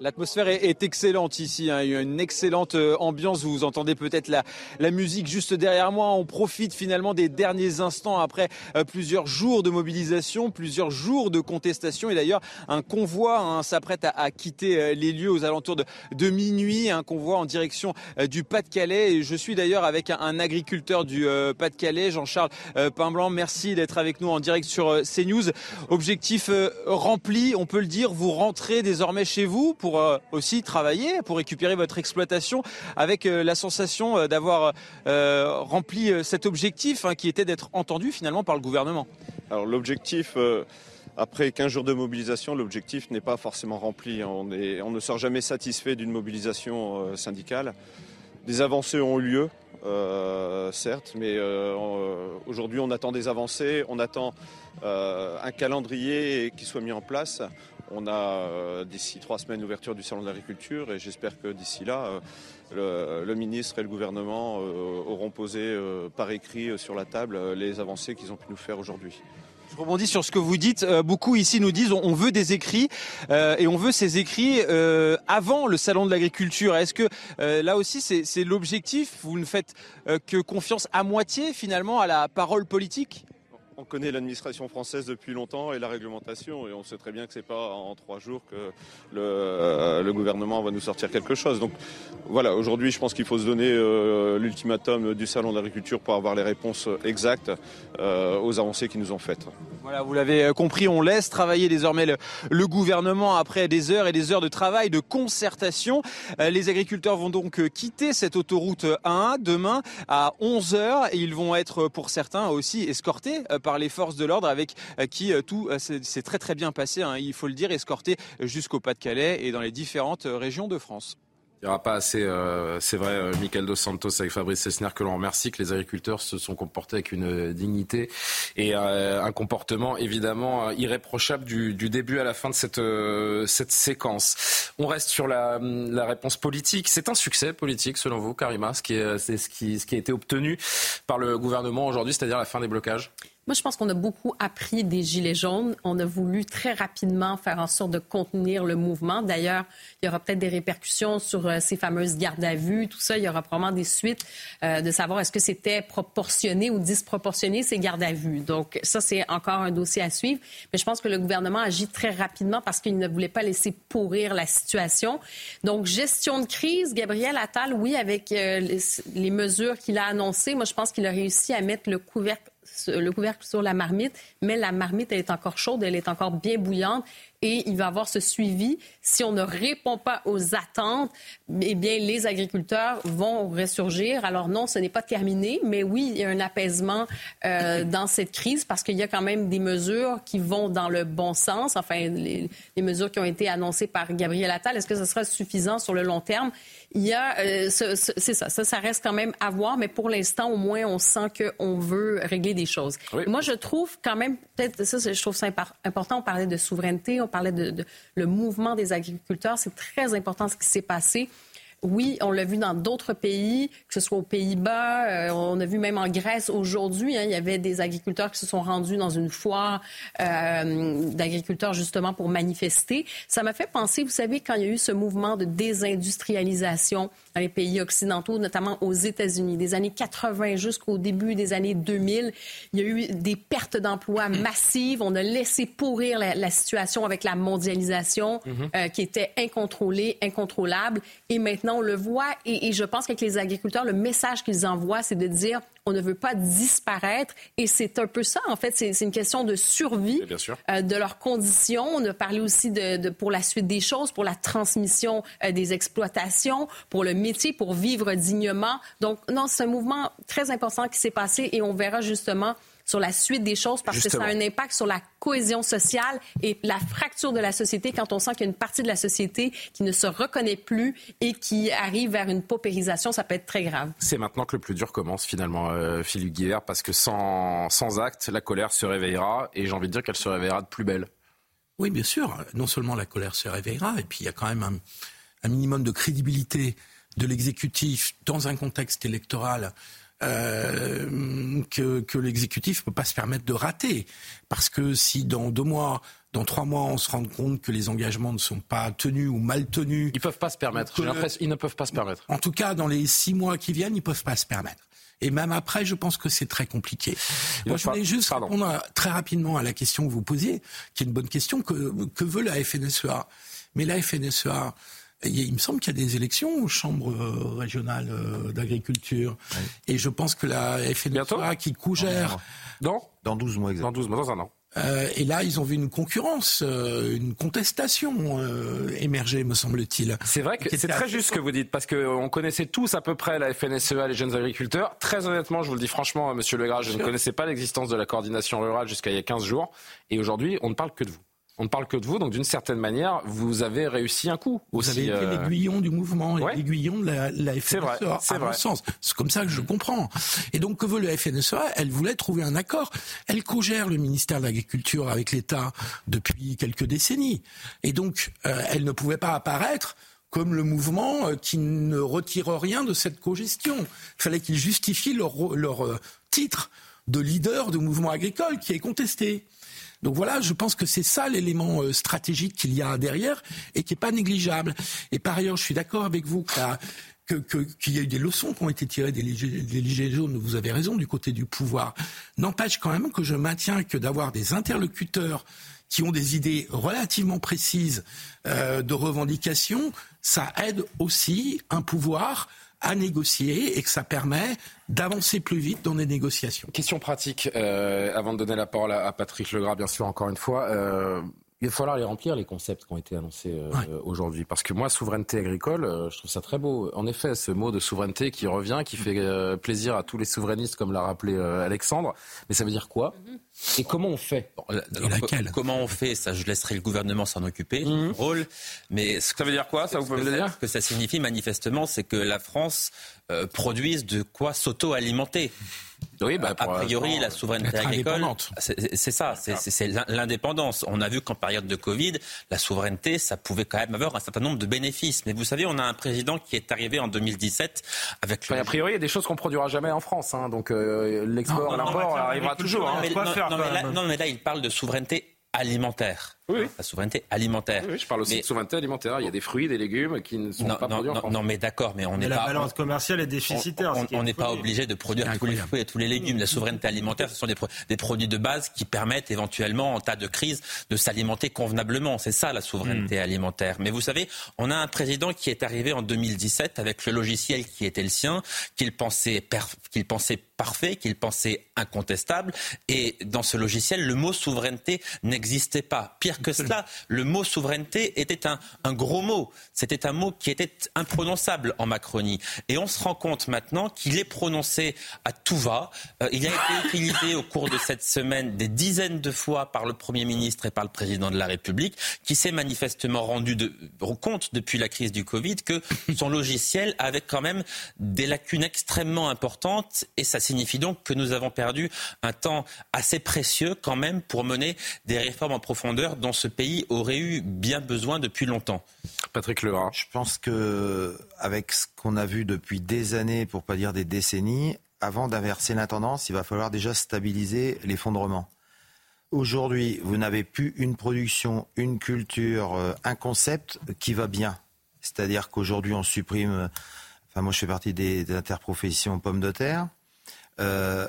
L'atmosphère est, excellente ici, hein. il y a une excellente euh, ambiance, vous entendez peut-être la, musique juste derrière moi, on profite finalement des derniers instants après euh, plusieurs jours de mobilisation, plusieurs jours de contestation. Et d'ailleurs un convoi hein, s'apprête à, quitter euh, les lieux aux alentours de, de minuit, un convoi en direction du Pas-de-Calais. Et je suis d'ailleurs avec un, agriculteur du Pas-de-Calais, Jean-Charles Pinblanc, merci d'être avec nous en direct sur CNews. Objectif rempli, on peut le dire, vous rentrez désormais chez vous pour pour euh, aussi travailler, pour récupérer votre exploitation avec euh, la sensation euh, d'avoir rempli cet objectif hein, qui était d'être entendu finalement par le gouvernement Alors l'objectif après 15 jours de mobilisation, l'objectif n'est pas forcément rempli. On, ne sort jamais satisfait d'une mobilisation syndicale. Des avancées ont eu lieu, certes, mais aujourd'hui on attend des avancées, on attend un calendrier qui soit mis en place. On a euh, d'ici trois semaines l'ouverture du salon de l'agriculture et j'espère que d'ici là, euh, le, ministre et le gouvernement euh, auront posé par écrit sur la table les avancées qu'ils ont pu nous faire aujourd'hui. Je rebondis sur ce que vous dites. beaucoup ici nous disent on veut des écrits et on veut ces écrits avant le salon de l'agriculture. Est-ce que là aussi c'est l'objectif? Vous ne faites que confiance à moitié finalement à la parole politique? On connaît l'administration française depuis longtemps et la réglementation et on sait très bien que c'est pas en trois jours que le, euh, gouvernement va nous sortir quelque chose. Donc voilà, aujourd'hui je pense qu'il faut se donner euh, l'ultimatum du salon de l'agriculture pour avoir les réponses exactes euh, aux avancées qui nous ont faites. Voilà, vous l'avez compris, on laisse travailler désormais le, gouvernement après des heures et des heures de travail, de concertation. les agriculteurs vont donc quitter cette autoroute 1 demain à 11h et ils vont être pour certains aussi escortés par les forces de l'ordre avec euh, qui euh, tout euh, s'est très très bien passé, hein, il faut le dire, escorté jusqu'au Pas-de-Calais et dans les différentes régions de France. Il n'y aura pas assez, c'est vrai, euh, Michael Dos Santos avec Fabrice Sessner que l'on remercie, que les agriculteurs se sont comportés avec une dignité et un comportement évidemment irréprochable du, début à la fin de cette, cette séquence. On reste sur la, la réponse politique. C'est un succès politique selon vous, Karima, ce qui, est, ce, qui, ce qui a été obtenu par le gouvernement aujourd'hui, c'est-à-dire la fin des blocages? Moi, je pense qu'on a beaucoup appris des Gilets jaunes. On a voulu très rapidement faire en sorte de contenir le mouvement. D'ailleurs, il y aura peut-être des répercussions sur euh, ces fameuses gardes à vue, tout ça. Il y aura probablement des suites euh, de savoir est-ce que c'était proportionné ou disproportionné ces gardes à vue. Donc, ça, c'est encore un dossier à suivre. Mais je pense que le gouvernement agit très rapidement parce qu'il ne voulait pas laisser pourrir la situation. Donc, gestion de crise, Gabriel Attal, oui, avec euh, les, mesures qu'il a annoncées, moi, je pense qu'il a réussi à mettre le couvercle le couvercle sur la marmite, mais la marmite, est encore chaude, elle est encore bien bouillante et il va avoir ce suivi. Si on ne répond pas aux attentes, eh bien, les agriculteurs vont ressurgir. Alors non, ce n'est pas terminé, mais oui, il y a un apaisement euh, dans cette crise parce qu'il y a quand même des mesures qui vont dans le bon sens. Enfin, les, les mesures qui ont été annoncées par Gabriel Attal, est-ce que ce sera suffisant sur le long terme? Il y a, euh, c'est ça, ça, ça reste quand même à voir, mais pour l'instant, au moins, on sent qu'on veut régler des choses. Moi, je trouve quand même, peut-être, ça, je trouve ça important. On parlait de souveraineté, on parlait de, de le mouvement des agriculteurs. C'est très important ce qui s'est passé. Oui, on l'a vu dans d'autres pays, que ce soit aux Pays-Bas, euh, on a vu même en Grèce aujourd'hui, hein, il y avait des agriculteurs qui se sont rendus dans une foire euh, d'agriculteurs justement pour manifester. Ça m'a fait penser, vous savez, quand il y a eu ce mouvement de désindustrialisation dans les pays occidentaux, notamment aux États-Unis, des années 80 jusqu'au début des années 2000, il y a eu des pertes d'emplois massives. On a laissé pourrir la, situation avec la mondialisation mm-hmm. euh, qui était incontrôlée, incontrôlable. Et maintenant, on le voit et, je pense qu'avec les agriculteurs, le message qu'ils envoient, c'est de dire on ne veut pas disparaître. Et c'est un peu ça, en fait. C'est une question de survie euh, de leurs conditions. On a parlé aussi de, pour la suite des choses, pour la transmission euh, des exploitations, pour le métier, pour vivre dignement. Donc, non, c'est un mouvement très important qui s'est passé et on verra justement sur la suite des choses parce que ça a un impact sur la cohésion sociale et la fracture de la société quand on sent qu'il y a une partie de la société qui ne se reconnaît plus et qui arrive vers une paupérisation, ça peut être très grave. C'est maintenant que le plus dur commence finalement, euh, Philippe Guillard, parce que sans, sans acte, la colère se réveillera et j'ai envie de dire qu'elle se réveillera de plus belle. Oui, bien sûr. Non seulement la colère se réveillera, et puis il y a quand même un, un minimum de crédibilité de l'exécutif dans un contexte électoral euh, que, que l'exécutif ne peut pas se permettre de rater. Parce que si dans deux mois, dans trois mois, on se rend compte que les engagements ne sont pas tenus ou mal tenus. Ils peuvent pas se permettre. Ils ne peuvent pas se permettre. En tout cas, dans les six mois qui viennent, ils peuvent pas se permettre. Et même après, je pense que c'est très compliqué. Moi, je voulais juste répondre à- très rapidement à la question que vous posiez, qui est une bonne question. Que, que veut la FNSEA Mais la FNSEA, il me semble qu'il y a des élections aux chambres euh, régionales euh, d'agriculture. Et je pense que la FNSEA qui cougère... Non Dans 12 mois exactement. Dans 12 mois, dans un an. Euh, et là, ils ont vu une concurrence, euh, une contestation euh, émerger, me semble-t-il. C'est vrai que c'est très juste ce que vous dites, parce qu'on connaissait tous à peu près la FNSEA, les jeunes agriculteurs. Très honnêtement, je vous le dis franchement, monsieur Legras, je ne connaissais pas l'existence de la coordination rurale jusqu'à il y a 15 jours. Et aujourd'hui, on ne parle que de vous. On ne parle que de vous, donc d'une certaine manière, vous avez réussi un coup. Vous aussi, avez été euh, l'aiguillon du mouvement, l'aiguillon de la, la FNSEA, C'est vrai, c'est à mon sens. C'est comme ça que je comprends. Et donc, que veut le FNSEA Elle voulait trouver un accord. Elle co-gère le ministère de l'Agriculture avec l'État depuis quelques décennies. Et donc, euh, elle ne pouvait pas apparaître comme le mouvement euh, qui ne retire rien de cette co-gestion. Il fallait qu'ils justifient leur, leur titre de leader de mouvement agricole qui est contesté. Donc voilà, je pense que c'est ça l'élément euh, stratégique qu'il y a derrière et qui n'est pas négligeable. Et par ailleurs, je suis d'accord avec vous qu'il y a- eu des leçons qui ont été tirées des des jaunes, vous avez raison, du côté du pouvoir. N'empêche quand même que je maintiens que d'avoir des interlocuteurs qui ont des idées relativement précises euh, de revendication, ça aide aussi un pouvoir à négocier et que ça permet d'avancer plus vite dans les négociations. Question pratique, euh, avant de donner la parole à, à Patrick Legras, bien sûr, encore une fois. euh, il va falloir les remplir, les concepts qui ont été annoncés euh, aujourd'hui. Parce que moi, souveraineté agricole, euh, je trouve ça très beau. En effet, ce mot de souveraineté qui revient, qui fait euh, plaisir à tous les souverainistes, comme l'a rappelé euh, Alexandre. Mais ça veut dire quoi? Et comment on fait Alors, Comment on fait? Ça, je laisserai le gouvernement s'en occuper. son rôle. Mais ce ça veut dire quoi Ça, vous pouvez que le ça- dire? Ce que ça signifie manifestement, c'est que la France euh, produise de quoi s'auto-alimenter. Oui, bah, a pour priori, la souveraineté agricole, c'est ça, c'est- c'est c'est l'in- l'indépendance. On a vu qu'en période de Covid, la souveraineté, ça pouvait quand même avoir un certain nombre de bénéfices. Mais vous savez, on a un président qui est arrivé en 2017 avec Enfin, a priori, il y a des choses qu'on produira jamais en France. hein, donc euh, l'export, l'import arrivera toujours. hein. mais, non, non, mais là, non, mais là, il parle de souveraineté alimentaire. La souveraineté alimentaire. Oui, je parle aussi Mais- de souveraineté alimentaire. Il y a des fruits, des légumes qui ne sont non, pas non, produits en non, France. non, mais d'accord, mais on n'est la pas. balance on- commerciale est déficitaire. on- n'est pas obligé de produire tous les fruits et tous les légumes. La souveraineté alimentaire, ce sont des, pro- des produits de base qui permettent éventuellement, en tas de crise, de s'alimenter convenablement. C'est ça la souveraineté alimentaire. Mais vous savez, on a un président qui est arrivé en 2017 avec le logiciel qui était le sien, qu'il pensait, qu'il pensait parfait, qu'il pensait incontestable. Et dans ce logiciel, le mot souveraineté n'existait pas. Pire que cela, le mot souveraineté était un, gros mot. C'était un mot qui était imprononçable en Macronie. Et on se rend compte maintenant qu'il est prononcé à tout va. Euh, il a été utilisé au cours de cette semaine des dizaines de fois par le Premier ministre et par le Président de la République, qui s'est manifestement rendu compte depuis la crise du Covid que son logiciel avait quand même des lacunes extrêmement importantes. Et ça signifie donc que nous avons perdu un temps assez précieux quand même pour mener des réformes en profondeur ce pays aurait eu bien besoin depuis longtemps. Patrick Lebrun. Je pense que avec ce qu'on a vu depuis des années, pour pas dire des décennies, avant d'inverser la tendance, il va falloir déjà stabiliser l'effondrement. Aujourd'hui, vous n'avez plus une production, une culture, euh, un concept qui va bien. C'est-à-dire qu'aujourd'hui, on supprime. Enfin, moi, je fais partie des, des interprofessions pommes de terre. Euh,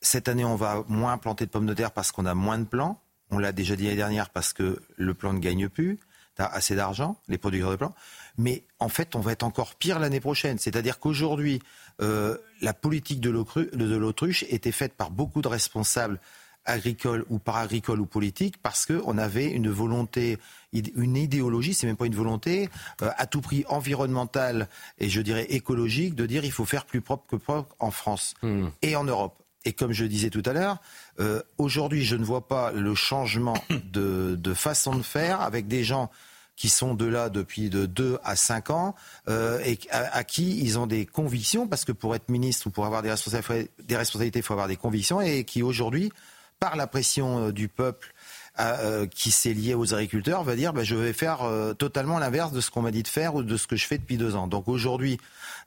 cette année, on va moins planter de pommes de terre parce qu'on a moins de plants. On l'a déjà dit l'année dernière parce que le plan ne gagne plus. Tu as assez d'argent, les producteurs de plants. Mais en fait, on va être encore pire l'année prochaine. C'est-à-dire qu'aujourd'hui, euh, la politique de l'autru- de l'autruche était faite par beaucoup de responsables agricoles ou paragricoles ou politiques parce qu'on avait une volonté, une idéologie, c'est même pas une volonté, euh, à tout prix environnementale et je dirais écologique, de dire il faut faire plus propre que propre en France et en Europe. Et comme je disais tout à l'heure, euh, aujourd'hui, je ne vois pas le changement [COUGHS] de, façon de faire avec des gens qui sont de là depuis de 2 à 5 ans euh, et à, qui ils ont des convictions, parce que pour être ministre ou pour avoir des responsabilités, des responsabilités, il faut avoir des convictions, et qui aujourd'hui, par la pression euh, du peuple, euh, qui s'est lié aux agriculteurs va dire bah, je vais faire euh, totalement l'inverse de ce qu'on m'a dit de faire ou de ce que je fais depuis deux ans. Donc aujourd'hui,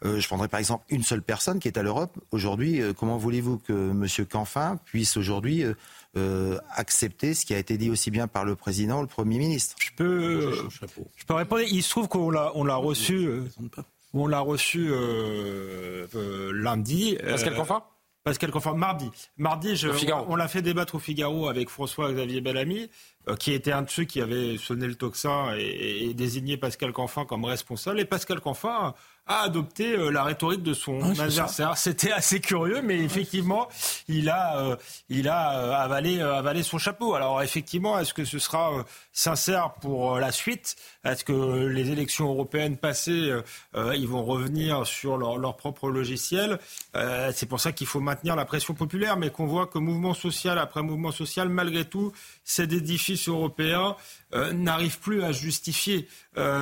euh, je prendrai par exemple une seule personne qui est à l'Europe. Aujourd'hui, comment voulez-vous que M. Canfin puisse aujourd'hui accepter ce qui a été dit aussi bien par le président ou le Premier ministre? Je peux, je peux répondre. Il se trouve qu'on l'a, on l'a reçu, on l'a reçu lundi. Pascal Canfin? Pascal Confort, mardi. Mardi, je, on, l'a fait débattre au Figaro avec François-Xavier Bellamy, euh, qui était un de ceux qui avait sonné le tocsin et, et désigné Pascal Canfin comme responsable. Et Pascal Canfin a adopté euh, la rhétorique de son adversaire. C'était assez curieux, mais effectivement, il a, euh, il a euh, avalé, avalé son chapeau. Alors effectivement, est-ce que ce sera sincère pour la suite? Est-ce que les élections européennes passées, ils vont revenir sur leur, leur propre logiciel? C'est pour ça qu'il faut maintenir la pression populaire, mais qu'on voit que mouvement social après mouvement social, malgré tout, cet édifice européen n'arrive plus à justifier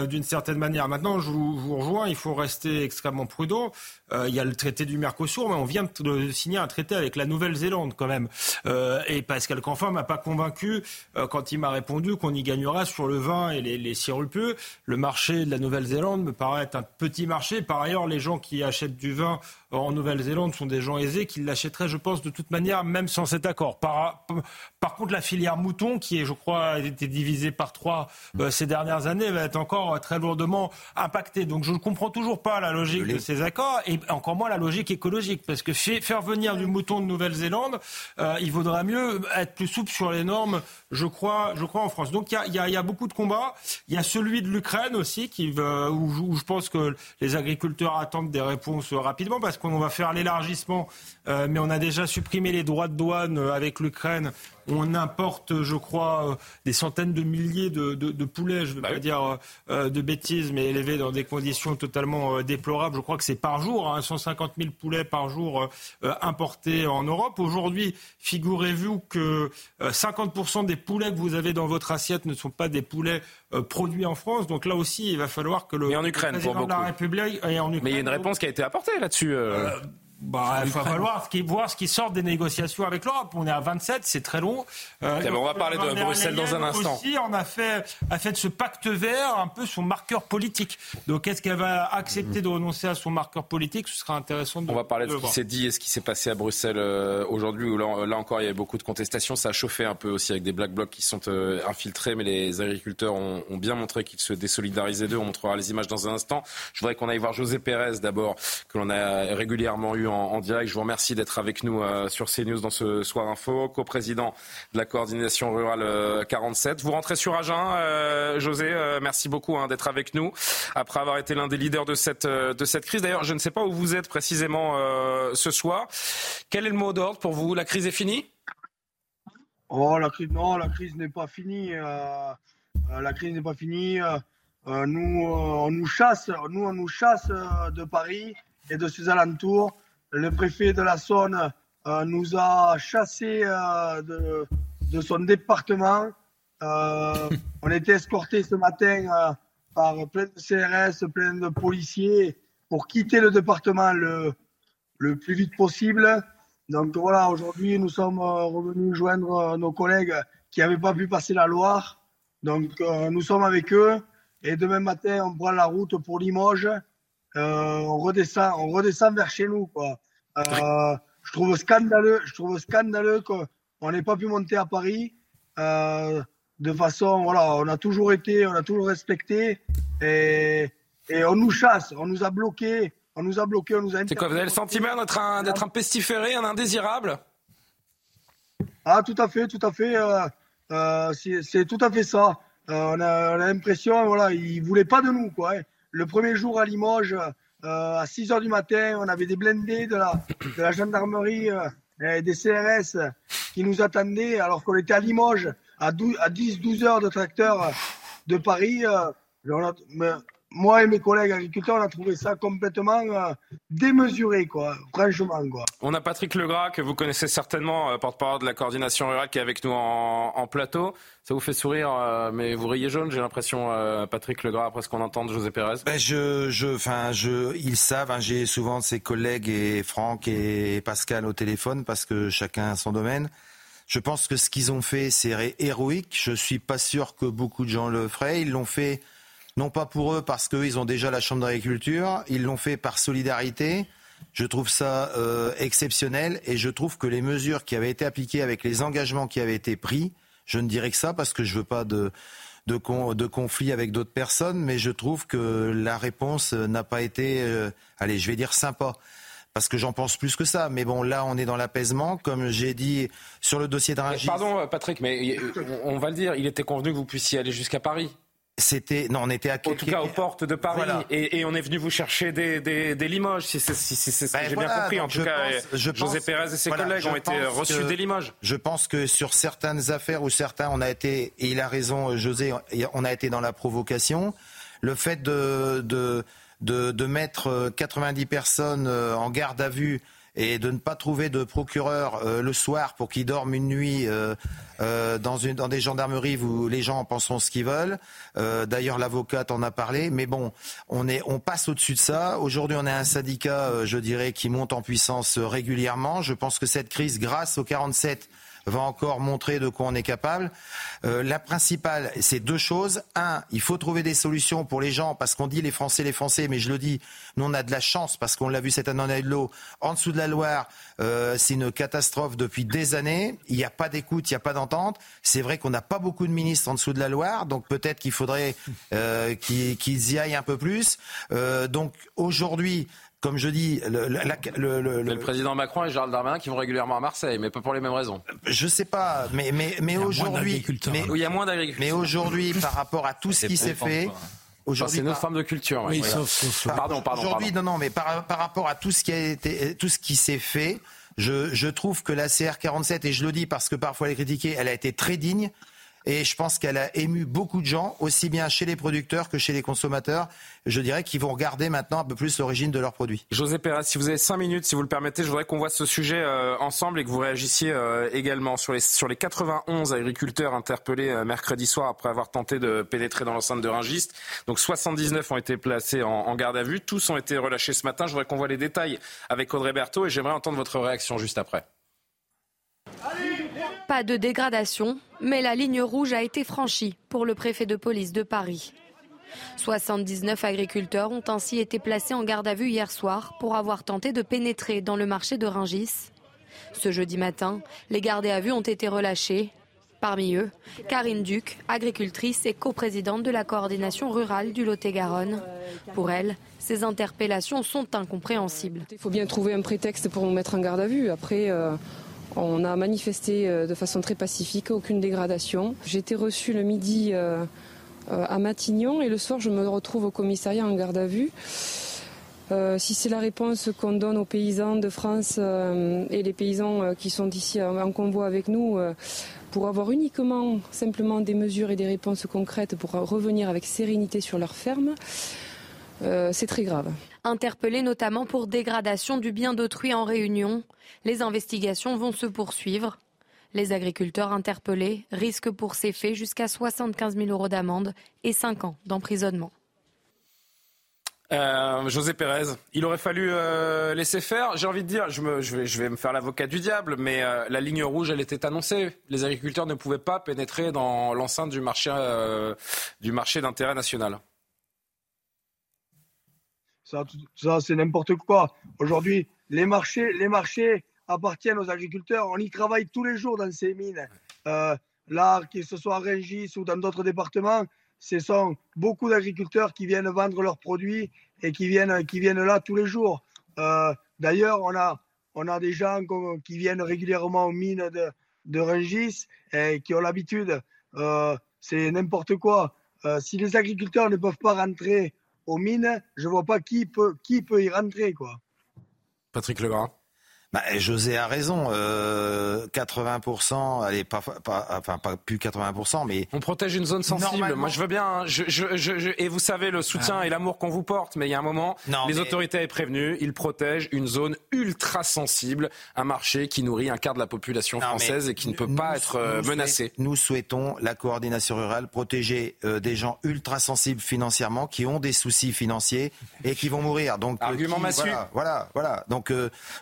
d'une certaine manière. Maintenant, je vous, rejoins, il faut rester extrêmement prudent. Euh, il y a le traité du Mercosur, mais on vient de signer un traité avec la Nouvelle-Zélande quand même. Euh, et Pascal Canfin m'a pas convaincu euh, quand il m'a répondu qu'on y gagnera sur le vin et les, les sirupeux. Le marché de la Nouvelle-Zélande me paraît être un petit marché. Par ailleurs, les gens qui achètent du vin en Nouvelle-Zélande sont des gens aisés qui l'achèteraient, je pense, de toute manière, même sans cet accord. Par, par contre, la filière mouton, qui est, je crois, a été divisée par trois ces dernières années, va être encore très lourdement impactée. Donc je ne comprends toujours pas la logique de ces accords. Et encore moins la logique écologique, parce que faire venir du mouton de Nouvelle-Zélande, euh, il vaudrait mieux être plus souple sur les normes, je crois, je crois en France. Donc il y a, beaucoup de combats. Il y a celui de l'Ukraine aussi, qui, où, je pense que les agriculteurs attendent des réponses rapidement, parce qu'on va faire l'élargissement, euh, mais on a déjà supprimé les droits de douane avec l'Ukraine on importe, je crois, euh, des centaines de milliers de, poulets, je ne veux bah pas dire euh, de bêtises, mais élevés dans des conditions totalement euh, déplorables. Je crois que c'est par jour, 150 hein, 000 poulets par jour importés en Europe. Aujourd'hui, figurez-vous que 50% des poulets que vous avez dans votre assiette ne sont pas des poulets produits en France. Donc là aussi, il va falloir que le, en Ukraine, président de la République... Et en Ukraine, mais il y a une réponse qui a été apportée là-dessus. Bah, il va falloir ce qui, voir ce qui sort des négociations avec l'Europe. On est à 27, c'est très long. Euh, on va parler de Bruxelles dans un instant. Aussi, on a fait, a fait de ce pacte vert un peu son marqueur politique. Donc, est-ce qu'elle va accepter de renoncer à son marqueur politique? Ce sera intéressant de On va parler de, ce qui s'est dit et ce qui s'est passé à Bruxelles euh, aujourd'hui, où là, encore, il y avait beaucoup de contestations. Ça a chauffé un peu aussi avec des black blocs qui sont euh, infiltrés, mais les agriculteurs ont, ont bien montré qu'ils se désolidarisaient d'eux. On montrera les images dans un instant. Je voudrais qu'on aille voir José Pérez d'abord, que l'on a régulièrement eu en, direct. Je vous Merci d'être avec nous euh, sur CNews dans ce Soir Info, co-président de la coordination rurale 47. Euh, vous rentrez sur Agen, euh, José, merci beaucoup hein, d'être avec nous, après avoir été l'un des leaders de cette, de cette crise. D'ailleurs, je ne sais pas où vous êtes précisément ce soir. Quel est le mot d'ordre pour vous? La crise est finie? Oh, la crise, non, la crise n'est pas finie. la crise n'est pas finie. nous, on nous chasse, nous, on nous chasse de Paris et de ses alentours le préfet de la Saône euh, nous a chassés euh, de, son département. Euh, on était escortés ce matin par plein de CRS, plein de policiers pour quitter le département le plus vite possible. Donc voilà, aujourd'hui, nous sommes revenus joindre nos collègues qui n'avaient pas pu passer la Loire. Donc nous sommes avec eux. Et demain matin, on prend la route pour Limoges. Euh, on redescend, on redescend vers chez nous, quoi. Euh, je trouve scandaleux, je trouve scandaleux qu'on n'ait pas pu monter à Paris. Euh, de façon, voilà, on a toujours été, on a toujours respecté, et, et on nous chasse, on nous a bloqués, on nous a bloqués, on nous a. C'est quoi Vous avez le sentiment d'être un, d'être un pestiféré, un indésirable? Ah, tout à fait, tout à fait. Euh, c'est, tout à fait ça. on a, l'impression, voilà, ils voulaient pas de nous, quoi. Hein. Le premier jour à Limoges, euh, à 6 heures du matin, on avait des blindés de la, de la gendarmerie euh, et des CRS qui nous attendaient alors qu'on était à Limoges, à, 10-12 heures de tracteur de Paris. Euh, moi et mes collègues agriculteurs, on a trouvé ça complètement euh, démesuré, quoi, franchement. Quoi. On a Patrick Legras, que vous connaissez certainement, euh, porte-parole de la coordination rurale, qui est avec nous en, plateau. Ça vous fait sourire, euh, mais vous riez jaune, j'ai l'impression, Patrick Legras, après ce qu'on entend de José Pérez ben je, je, enfin, je, Ils savent, hein, j'ai souvent ses collègues et Franck et Pascal au téléphone, parce que chacun a son domaine. Je pense que ce qu'ils ont fait, c'est héroïque. Je suis pas sûr que beaucoup de gens le feraient. Ils l'ont fait non pas pour eux parce qu'ils ont déjà la Chambre d'agriculture, ils l'ont fait par solidarité. Je trouve ça euh, exceptionnel et je trouve que les mesures qui avaient été appliquées avec les engagements qui avaient été pris, je ne dirais que ça parce que je veux pas de, de, de conflit avec d'autres personnes, mais je trouve que la réponse n'a pas été, euh, allez, je vais dire sympa parce que j'en pense plus que ça. Mais bon, là, on est dans l'apaisement. Comme j'ai dit sur le dossier de Pardon, Patrick, mais on va le dire, il était convenu que vous puissiez aller jusqu'à Paris. C'était non, on était à en tout cas aux portes de Paris et, on est venu vous chercher des, des, Limoges, si c'est si, ce que ben j'ai bien compris. En tout cas, José Pérez et ses collègues ont été reçus des Limoges. Je pense que sur certaines affaires ou certains, on a été et il a raison, José, on a été dans la provocation. Le fait de de, de, de mettre 90 personnes euh, en garde à vue et de ne pas trouver de procureur euh, le soir pour qu'il dorme une nuit euh, euh, dans, une, dans des gendarmeries où les gens en penseront ce qu'ils veulent. D'ailleurs, l'avocate en a parlé. Mais bon, on, est, on passe au-dessus de ça. Aujourd'hui, on a un syndicat, je dirais, qui monte en puissance régulièrement. Je pense que cette crise, grâce au 47 va encore montrer de quoi on est capable. Euh, la principale, c'est deux choses. Un, il faut trouver des solutions pour les gens, parce qu'on dit les Français, les Français, mais je le dis, nous on a de la chance, parce qu'on l'a vu cette année de l'eau, en dessous de la Loire, euh, c'est une catastrophe depuis des années. Il n'y a pas d'écoute, il n'y a pas d'entente. C'est vrai qu'on n'a pas beaucoup de ministres en dessous de la Loire, donc peut-être qu'il faudrait euh, qu'ils y aillent un peu plus. Donc aujourd'hui, comme je dis, le, le, président Macron et Gérald Darmanin qui vont régulièrement à Marseille, mais pas pour les mêmes raisons. Je sais pas, mais mais mais aujourd'hui, mais il y a moins d'agriculteurs. Mais aujourd'hui, [LAUGHS] par rapport à tout ce qui s'est fait. Aujourd'hui, c'est notre forme de culture. Oui, sauf, Pardon, pardon. Aujourd'hui, non, non, mais par, par rapport à tout ce qui a été, tout ce qui s'est fait, je, je trouve que la CR47, et je le dis parce que parfois elle est critiquée, elle a été très digne. Et je pense qu'elle a ému beaucoup de gens, aussi bien chez les producteurs que chez les consommateurs. Je dirais qu'ils vont regarder maintenant un peu plus l'origine de leurs produits. José Perez, si vous avez cinq minutes, si vous le permettez, je voudrais qu'on voit ce sujet euh, ensemble et que vous réagissiez euh, également sur les, sur les 91 agriculteurs interpellés euh, mercredi soir après avoir tenté de pénétrer dans l'enceinte de Ringiste. Donc 79 ont été placés en, en garde à vue. Tous ont été relâchés ce matin. Je voudrais qu'on voit les détails avec Audrey Berthaud et j'aimerais entendre votre réaction juste après. Pas de dégradation, mais la ligne rouge a été franchie pour le préfet de police de Paris. 79 agriculteurs ont ainsi été placés en garde à vue hier soir pour avoir tenté de pénétrer dans le marché de Ringis. Ce jeudi matin, les gardés à vue ont été relâchés. Parmi eux, Karine Duc, agricultrice et coprésidente de la coordination rurale du Lot-et-Garonne. Pour elle, ces interpellations sont incompréhensibles. Il faut bien trouver un prétexte pour nous mettre en garde à vue. Après, euh, on a manifesté euh, de façon très pacifique, aucune dégradation. J'ai été reçue le midi euh, euh, à Matignon et le soir je me retrouve au commissariat en garde à vue. si c'est la réponse qu'on donne aux paysans de France et les paysans qui sont ici en convoi avec nous, pour avoir uniquement simplement des mesures et des réponses concrètes pour revenir avec sérénité sur leur ferme, c'est très grave. Interpellé notamment pour dégradation du bien d'autrui en réunion, les investigations vont se poursuivre. Les agriculteurs interpellés risquent pour ces faits jusqu'à 75 000 euros d'amende et 5 ans d'emprisonnement. Euh, José Pérez, il aurait fallu euh, laisser faire. J'ai envie de dire, je, vais, me faire l'avocat du diable, mais euh, la ligne rouge, elle était annoncée. Les agriculteurs ne pouvaient pas pénétrer dans l'enceinte du marché d'intérêt national. Ça, ça c'est n'importe quoi. Aujourd'hui, les marchés, les marchés appartiennent aux agriculteurs. On y travaille tous les jours dans ces mines. Euh, là, que ce soit à Rungis ou dans d'autres départements, ce sont beaucoup d'agriculteurs qui viennent vendre leurs produits et qui viennent, qui viennent là tous les jours. Euh, d'ailleurs, on a, on a des gens qui viennent régulièrement aux mines de, de Rungis et qui ont l'habitude. Euh, c'est n'importe quoi. si les agriculteurs ne peuvent pas rentrer aux mines, je vois pas qui peut, qui peut y rentrer, quoi. Patrick Legras. Bah, José a raison. Euh, 80%, allez, pas, pas, enfin pas plus 80%, mais on protège une zone sensible. Moi, je veux bien. Hein. Je, je, je, et vous savez le soutien ah. et l'amour qu'on vous porte, mais il y a un moment, les autorités avaient prévenu, ils protègent une zone ultra sensible, un marché qui nourrit un quart de la population française et qui ne peut pas être euh, menacé. Nous souhaitons la coordination rurale protéger euh, des gens ultra sensibles financièrement, qui ont des soucis financiers et qui vont mourir. Donc argument euh, massue. Voilà, voilà, voilà. Donc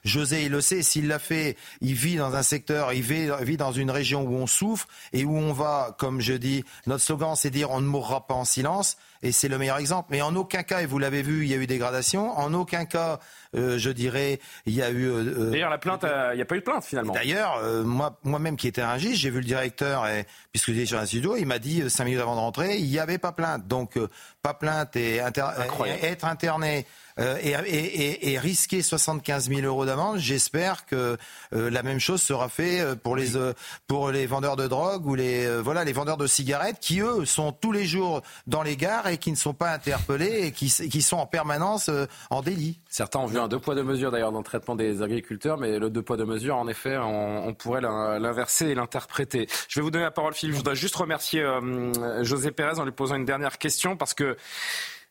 José il le sait. S'il l'a fait, il vit dans un secteur, il vit, vit dans une région où on souffre et où on va, comme je dis, notre slogan, c'est dire on ne mourra pas en silence. Et c'est le meilleur exemple. Mais en aucun cas, et vous l'avez vu, il y a eu dégradation. En aucun cas, euh, je dirais, il y a eu. euh, euh, D'ailleurs, la plainte, il n'y a pas eu de plainte finalement. D'ailleurs, euh, moi, moi-même qui étais un régiste, j'ai vu le directeur, et, puisque j'étais sur un studio, il m'a dit cinq minutes avant de rentrer, il n'y avait pas plainte. Donc, pas plainte et, inter- et être interné euh, et, et- et- et risquer 75 000 euros d'amende, j'espère que euh, la même chose sera fait euh, pour les euh, pour les vendeurs de drogue ou les euh, voilà les vendeurs de cigarettes qui eux sont tous les jours dans les gares et qui ne sont pas interpellés et qui, qui sont en permanence euh, en délit. Certains ont vu un deux poids deux mesures d'ailleurs dans le traitement des agriculteurs, mais le deux poids deux mesures, en effet, on, on pourrait l'in- l'inverser et l'interpréter. Je vais vous donner la parole, Philippe. Je voudrais juste remercier euh, José Pérez en lui posant une dernière question parce que.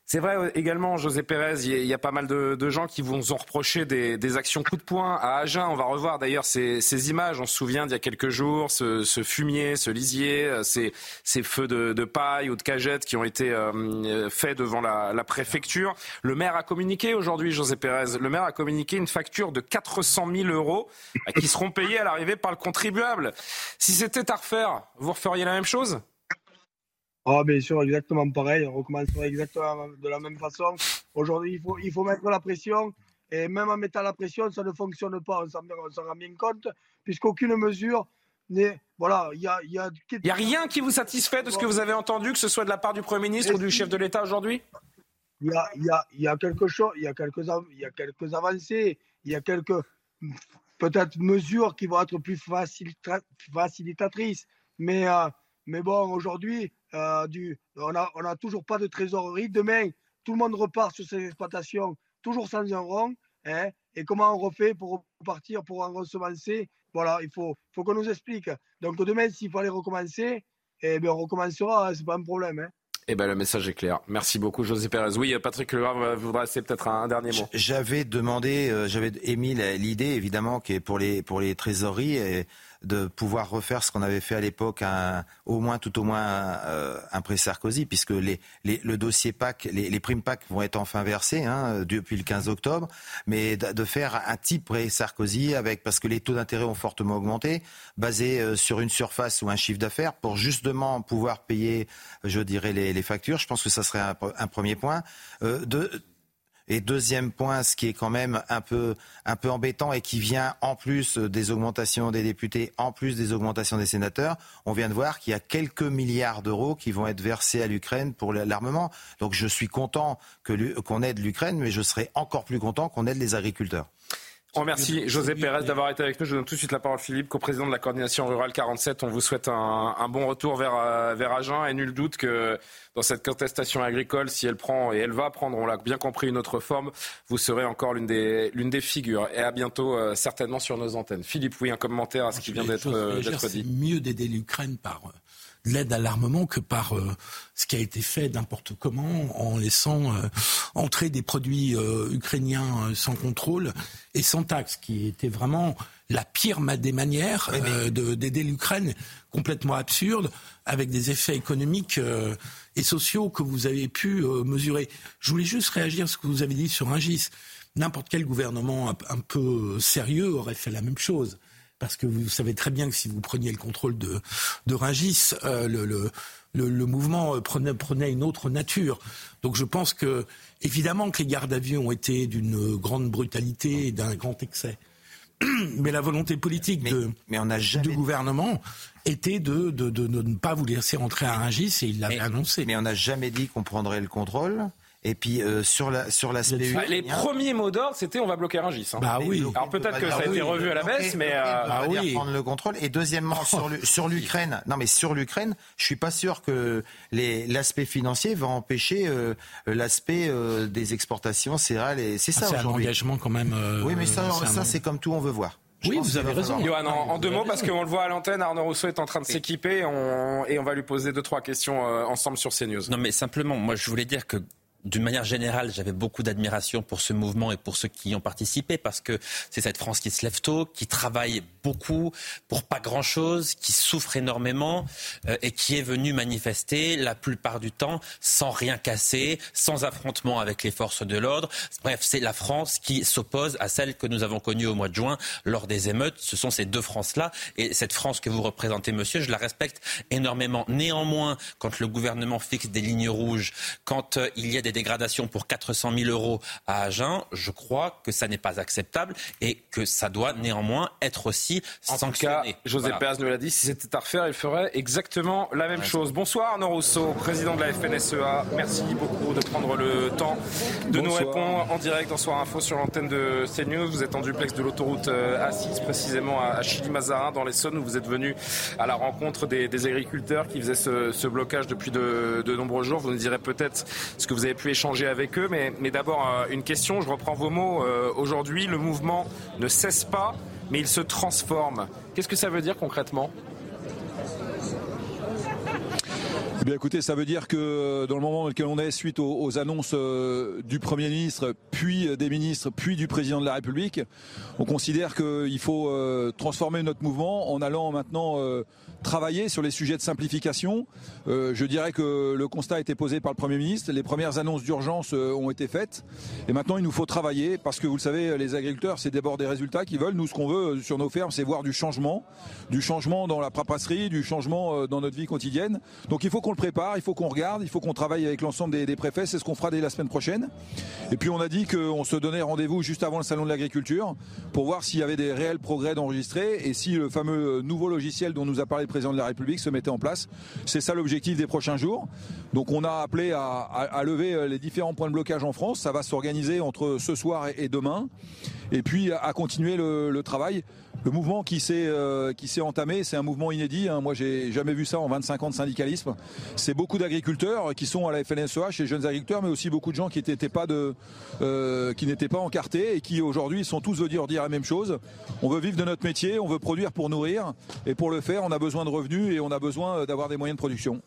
C'est vrai euh, également, José Pérez, il y, a- pas mal de, gens qui vous ont reproché des, actions coup de poing à Agen. On va revoir d'ailleurs ces, images. On se souvient d'il y a quelques jours, ce, fumier, ce lisier, euh, ces, feux de, paille ou de cagette qui ont été euh, faits devant la, préfecture. Le maire a communiqué aujourd'hui, José Pérez. Le maire a communiqué une facture de 400 000 euros qui seront payés à l'arrivée par le contribuable. Si c'était à refaire, vous referiez la même chose? Ah, bien sûr, exactement pareil. On recommencerait exactement de la même façon. Aujourd'hui, il faut, il faut mettre la pression. Et même en mettant la pression, ça ne fonctionne pas. On s'en rend bien compte, puisqu'aucune mesure n'est. Voilà, il y a. Il y a, a rien qui vous satisfait de ce que vous avez entendu, que ce soit de la part du Premier ministre ou du chef de l'État aujourd'hui? Il y a, y a, y a quelque chose, il y a quelques, il y a quelques avancées, il y a quelques peut-être mesures qui vont être plus facilita- facilitatrices. Mais, euh, mais bon, aujourd'hui, euh, du, on n'a on a toujours pas de trésorerie. Demain, tout le monde repart sur ses exploitations, toujours sans un rond. hein. et comment on refait pour repartir, pour en ressemencer Voilà, il faut, faut qu'on nous explique. Donc demain, s'il fallait recommencer, eh bien, on recommencera, hein, c'est pas un problème. hein. Eh ben, le message est clair. Merci beaucoup, José Pérez. Oui, Patrick Legrave voudra essayer peut-être un, un dernier mot. J'avais demandé, euh, j'avais émis l'idée évidemment qui est pour les pour les trésoreries et de pouvoir refaire ce qu'on avait fait à l'époque, au moins tout au moins euh, un pré Sarkozy, puisque les, les- le dossier PAC, les, les primes PAC vont être enfin versées hein, depuis le 15 octobre, mais de, faire un type pré Sarkozy avec parce que les taux d'intérêt ont fortement augmenté, basé euh, sur une surface ou un chiffre d'affaires pour justement pouvoir payer, je dirais les, les factures. Je pense que ça serait un, un premier point. Euh, de, et deuxième point, ce qui est quand même un peu, embêtant et qui vient en plus des augmentations des députés, en plus des augmentations des sénateurs, on vient de voir qu'il y a quelques milliards d'euros qui vont être versés à l'Ukraine pour l'armement. Donc je suis content qu'on aide l'Ukraine, mais je serais encore plus content qu'on aide les agriculteurs. On remercie José Pérez d'avoir été avec nous. Je donne tout de suite la parole à Philippe, co-président de la coordination rurale 47. On vous souhaite un, un bon retour vers, euh, vers Agen et nul doute que dans cette contestation agricole, si elle prend et elle va prendre, on l'a bien compris, une autre forme, vous serez encore l'une des, l'une des figures. Et à bientôt, euh, certainement sur nos antennes. Philippe, oui, un commentaire à ce qui vient d'être euh, d'être C'est dit. mieux d'aider l'Ukraine par euh, de l'aide à l'armement que par euh, ce qui a été fait n'importe comment en laissant euh, entrer des produits euh, ukrainiens sans contrôle et sans taxe, qui était vraiment la pire des manières de- d'aider l'Ukraine, complètement absurde, avec des effets économiques et sociaux que vous avez pu mesurer. Je voulais juste réagir à ce que vous avez dit sur Ingis. N'importe quel gouvernement un peu sérieux aurait fait la même chose parce que vous savez très bien que si vous preniez le contrôle de, de Rungis, euh, le, le, le, le mouvement euh, prenait, prenait une autre nature. Donc je pense que, évidemment, que les gardes à vue ont été d'une grande brutalité et d'un grand excès. [CLEARS THROAT] Mais la volonté politique de, du gouvernement était de, de, de- de ne pas vous laisser rentrer à Rungis et il l'avait annoncé. Mais on n'a jamais dit qu'on prendrait le contrôle. Et puis euh, sur la sur l'aspect Ah, les premiers mots d'ordre, c'était on va bloquer Rungis. hein. Bah oui. Alors peut-être que ça a été revu à la baisse, mais euh, on va dire prendre le contrôle. Et deuxièmement, sur le- sur l'Ukraine, non mais sur l'Ukraine, je suis pas sûr que l'aspect financier va empêcher euh, l'aspect euh, des exportations céréales. Et c'est Ah, ça c'est un engagement quand même. oui, mais ça, c'est ça comme tout, on veut voir. Je Oui, vous avez raison. Johan, en, en deux mots, parce qu'on le voit à l'antenne, Arnaud Rousseau est en train de s'équiper on- et on va lui poser deux, trois questions euh, ensemble sur CNews. Non, mais simplement, moi, je voulais dire que d'une manière générale, j'avais beaucoup d'admiration pour ce mouvement et pour ceux qui y ont participé, parce que c'est cette France qui se lève tôt, qui travaille beaucoup pour pas grand-chose, qui souffre énormément euh, et qui est venu manifester la plupart du temps sans rien casser, sans affrontement avec les forces de l'ordre. Bref, c'est la France qui s'oppose à celle que nous avons connue au mois de juin lors des émeutes. Ce sont ces deux France-là. Et cette France que vous représentez, monsieur, je la respecte énormément. Néanmoins, quand le gouvernement fixe des lignes rouges, quand euh, il y a des dégradations pour 400 000 euros à Agen, je crois que ça n'est pas acceptable et que ça doit néanmoins être aussi en sanctionné. Tout cas, José Pérez nous l'a dit, si c'était à refaire, il ferait exactement la même chose. Bonsoir Arnaud Rousseau, président de la FNSEA. Merci beaucoup de prendre le temps de nous répondre en direct dans Soir Info sur l'antenne de CNews. Vous êtes en duplex de l'autoroute A6, précisément à Chili-Mazarin, dans l'Essonne, où vous êtes venu à la rencontre des, agriculteurs qui faisaient ce, blocage depuis de, nombreux jours. Vous nous direz peut-être ce que vous avez pu échanger avec eux. Mais, mais d'abord, euh, une question, je reprends vos mots. Euh, aujourd'hui, le mouvement ne cesse pas, mais il se transforme. Qu'est-ce que ça veut dire concrètement eh bien, écoutez, ça veut dire que dans le moment dans lequel on est, suite aux, annonces euh, du Premier ministre, puis des ministres, puis du Président de la République, on considère qu'il faut transformer notre mouvement en allant maintenant travailler sur les sujets de simplification. Euh, je dirais que le constat a été posé par le Premier ministre. Les premières annonces d'urgence euh, ont été faites. Et maintenant, il nous faut travailler parce que vous le savez, les agriculteurs, c'est d'abord des résultats qu'ils veulent. Nous, ce qu'on veut euh, sur nos fermes, c'est voir du changement. Du changement dans la paperasserie, du changement dans notre vie quotidienne. Donc il faut qu'on le prépare, il faut qu'on regarde, il faut qu'on travaille avec l'ensemble des, préfets. C'est ce qu'on fera dès la semaine prochaine. Et puis on a dit qu'on se donnait rendez-vous juste avant le salon de l'agriculture pour voir s'il y avait des réels progrès d'enregistrer et si le fameux nouveau logiciel dont nous a parlé le président de la République se mettait en place. C'est ça l'objectif des prochains jours. Donc on a appelé à, lever euh, les différents points de blocage en France. Ça va s'organiser entre ce soir et, demain. Et puis à continuer le travail le mouvement qui s'est euh, qui s'est entamé, c'est un mouvement inédit. Hein. Moi, j'ai jamais vu ça en 25 ans de syndicalisme. C'est beaucoup d'agriculteurs qui sont à la FNSEH, les jeunes agriculteurs, mais aussi beaucoup de gens qui n'étaient pas de euh, qui n'étaient pas encartés et qui aujourd'hui sont tous venus dire la même chose. On veut vivre de notre métier, on veut produire pour nourrir, et pour le faire, on a besoin de revenus et on a besoin d'avoir des moyens de production.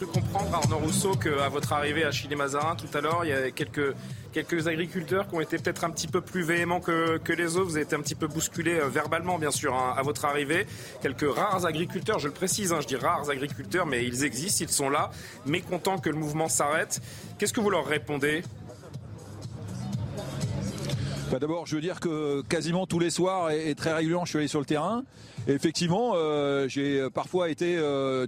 Cru comprendre, Arnaud Rousseau, qu'à votre arrivée à Chili-Mazarin tout à l'heure, il y avait quelques quelques agriculteurs qui ont été peut-être un petit peu plus véhéments que, que, les autres. Vous avez été un petit peu bousculé euh, verbalement, bien sûr, hein, à votre arrivée. Quelques rares agriculteurs, je le précise, hein, je dis rares agriculteurs, mais ils existent, ils sont là, mécontents que le mouvement s'arrête. Qu'est-ce que vous leur répondez? D'abord, je veux dire que quasiment tous les soirs et, très régulièrement, je suis allé sur le terrain. Effectivement, euh, j'ai parfois été, euh,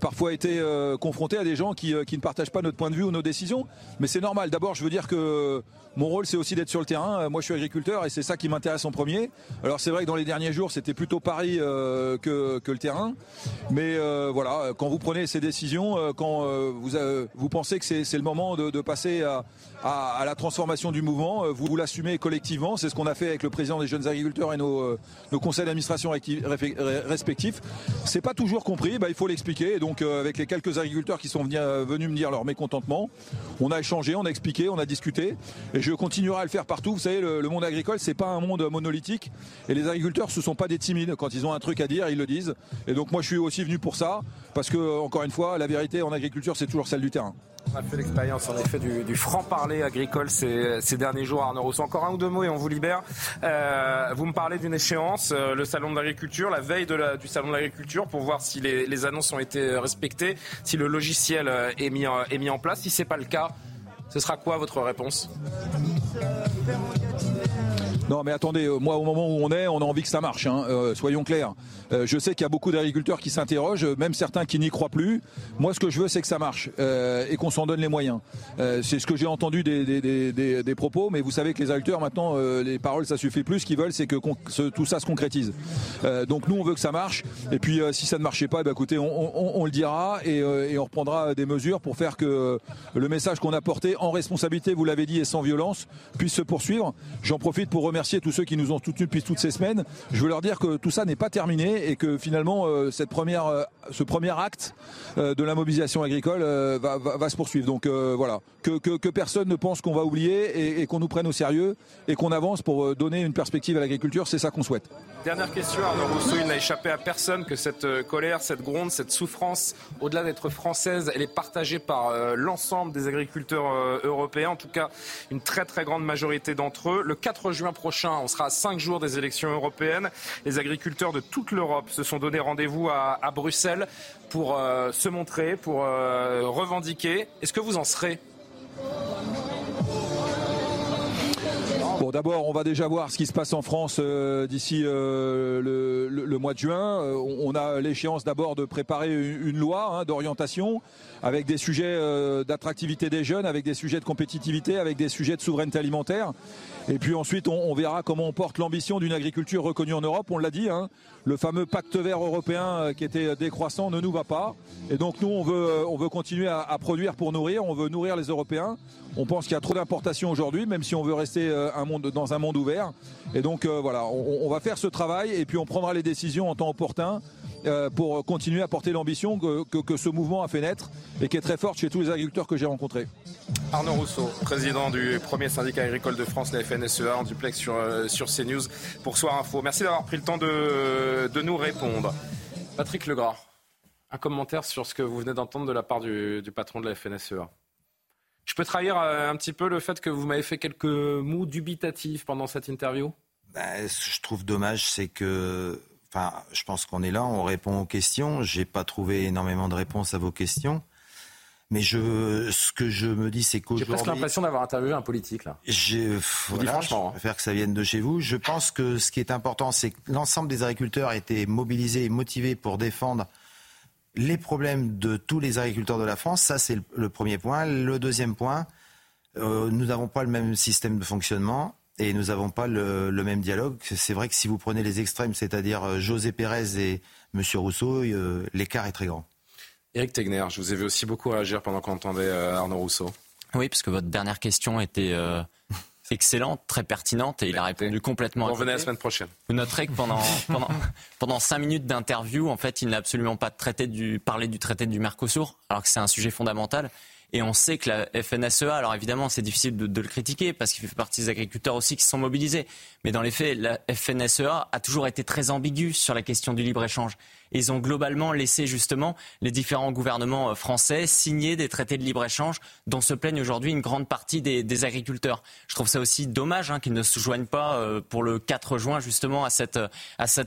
parfois été euh, confronté à des gens qui, qui, ne partagent pas notre point de vue ou nos décisions. Mais c'est normal. D'abord, je veux dire que mon rôle, c'est aussi d'être sur le terrain. Moi, je suis agriculteur et c'est ça qui m'intéresse en premier. Alors, c'est vrai que dans les derniers jours, c'était plutôt Paris que, que, le terrain. Mais voilà, quand vous prenez ces décisions, quand vous, vous pensez que c'est le moment de, passer à, à, à, la transformation du mouvement, vous, vous l'assumez collectivement. C'est ce qu'on a fait avec le président des jeunes agriculteurs et nos, nos conseils d'administration respectifs. C'est pas toujours compris, bah, il faut l'expliquer. Et donc euh, avec les quelques agriculteurs qui sont venus, euh, venus, me dire leur mécontentement, on a échangé, on a expliqué, on a discuté. Et je continuerai à le faire partout. Vous savez, le, monde agricole, c'est pas un monde monolithique. Et les agriculteurs, ce sont pas des timides. Quand ils ont un truc à dire, ils le disent. Et donc moi, je suis aussi venu pour ça, parce que encore une fois, la vérité en agriculture, c'est toujours celle du terrain. On a fait l'expérience en effet du, franc-parler agricole ces, derniers jours, Arnaud Rousseau. Encore un ou deux mots et on vous libère. Euh, vous me parlez d'une échéance, euh, le salon de l'agriculture, la veille du salon de l'agriculture, pour voir si les, annonces ont été respectées, si le logiciel euh, est mis, est mis en place. Si ce n'est pas le cas, ce sera quoi votre réponse? Non, mais attendez, euh, moi, au moment où on est, on a envie que ça marche. Hein, euh, soyons clairs. Euh, je sais qu'il y a beaucoup d'agriculteurs qui s'interrogent, même certains qui n'y croient plus. Moi, ce que je veux, c'est que ça marche et qu'on s'en donne les moyens. c'est ce que j'ai entendu des, propos, mais vous savez que les agriculteurs, maintenant, les paroles, ça suffit plus. Ce qu'ils veulent, c'est que tout ça se concrétise. donc nous, on veut que ça marche. Et puis, si ça ne marchait pas, eh ben, écoutez, on, le dira et, et, on reprendra des mesures pour faire que le message qu'on a porté en responsabilité, vous l'avez dit, et sans violence, puisse se poursuivre. J'en profite pour remercier remercier tous ceux qui nous ont soutenus depuis toutes ces semaines. Je veux leur dire que tout ça n'est pas terminé et que finalement euh, cette première, euh, ce premier acte euh, de la mobilisation agricole va, va, se poursuivre. Donc voilà, que, que, que, personne ne pense qu'on va oublier et, et qu'on nous prenne au sérieux et qu'on avance pour donner une perspective à l'agriculture. C'est ça qu'on souhaite. Dernière question, Arnaud Rousseau. Il n'a échappé à personne que cette colère, cette gronde, cette souffrance, au-delà d'être française, elle est partagée par l'ensemble des agriculteurs européens, en tout cas une très très grande majorité d'entre eux. Le 4 juin prochain, prochain. On sera à cinq jours des élections européennes. Les agriculteurs de toute l'Europe se sont donné rendez-vous à, Bruxelles pour euh, se montrer, pour euh, revendiquer. Est-ce que vous en serez Bon, d'abord, on va déjà voir ce qui se passe en France euh, d'ici euh, le, mois de juin. Euh, on, a l'échéance d'abord de préparer une, loi hein, d'orientation avec des sujets d'attractivité des jeunes, avec des sujets de compétitivité, avec des sujets de souveraineté alimentaire. Et puis ensuite, on, verra comment on porte l'ambition d'une agriculture reconnue en Europe. On l'a dit, hein, le fameux pacte vert européen qui était décroissant ne nous va pas. Et donc nous, on veut, on veut continuer à, à produire pour nourrir. On veut nourrir les Européens. On pense qu'il y a trop d'importations aujourd'hui, même si on veut rester un monde, dans un monde ouvert. Et donc euh, voilà, on, va faire ce travail et puis on prendra les décisions en temps opportun euh, pour continuer à porter l'ambition que, ce mouvement a fait naître et qui est très forte chez tous les agriculteurs que j'ai rencontrés. Arnaud Rousseau, président du premier syndicat agricole de France, la FNSEA, en duplex sur, euh, sur CNews pour Soir Info. Merci d'avoir pris le temps de, de nous répondre. Patrick Legras, un commentaire sur ce que vous venez d'entendre de la part du patron de la FNSEA. Je peux trahir euh, un petit peu le fait que vous m'avez fait quelques mots dubitatifs pendant cette interview? Ben, Ce que je trouve dommage, c'est que. Enfin, je pense qu'on est là, on répond aux questions. Je n'ai pas trouvé énormément de réponses à vos questions. Mais je, ce que je me dis, c'est qu'aujourd'hui. J'ai presque l'impression d'avoir interviewé un politique, là. Je, franchement. Je hein. préfère que ça vienne de chez vous. Je pense que ce qui est important, c'est que l'ensemble des agriculteurs étaient mobilisés et motivés pour défendre les problèmes de tous les agriculteurs de la France. Ça, c'est le, premier point. Le deuxième point, euh, nous n'avons pas le même système de fonctionnement et nous n'avons pas le, même dialogue. C'est vrai que si vous prenez les extrêmes, c'est-à-dire euh, José Pérez et M. Rousseau, euh, l'écart est très grand. Éric Tegner, je vous ai vu aussi beaucoup réagir pendant qu'on entendait Arnaud Rousseau. Oui, parce que votre dernière question était excellente, très pertinente, et il a répondu complètement. On revenez la semaine prochaine. Vous noterez que pendant, [LAUGHS] pendant, pendant cinq minutes d'interview, en fait, il n'a absolument pas traité du, parlé du traité du Mercosur, alors que c'est un sujet fondamental. Et on sait que la FNSEA, alors évidemment, c'est difficile de, le critiquer parce qu'il fait partie des agriculteurs aussi qui sont mobilisés. Mais dans les faits, la FNSEA a toujours été très ambiguë sur la question du libre-échange. Ils ont globalement laissé justement les différents gouvernements euh, français signer des traités de libre-échange dont se plaignent aujourd'hui une grande partie des, agriculteurs. Je trouve ça aussi dommage hein, qu'ils ne se joignent pas euh, pour le 4 juin justement à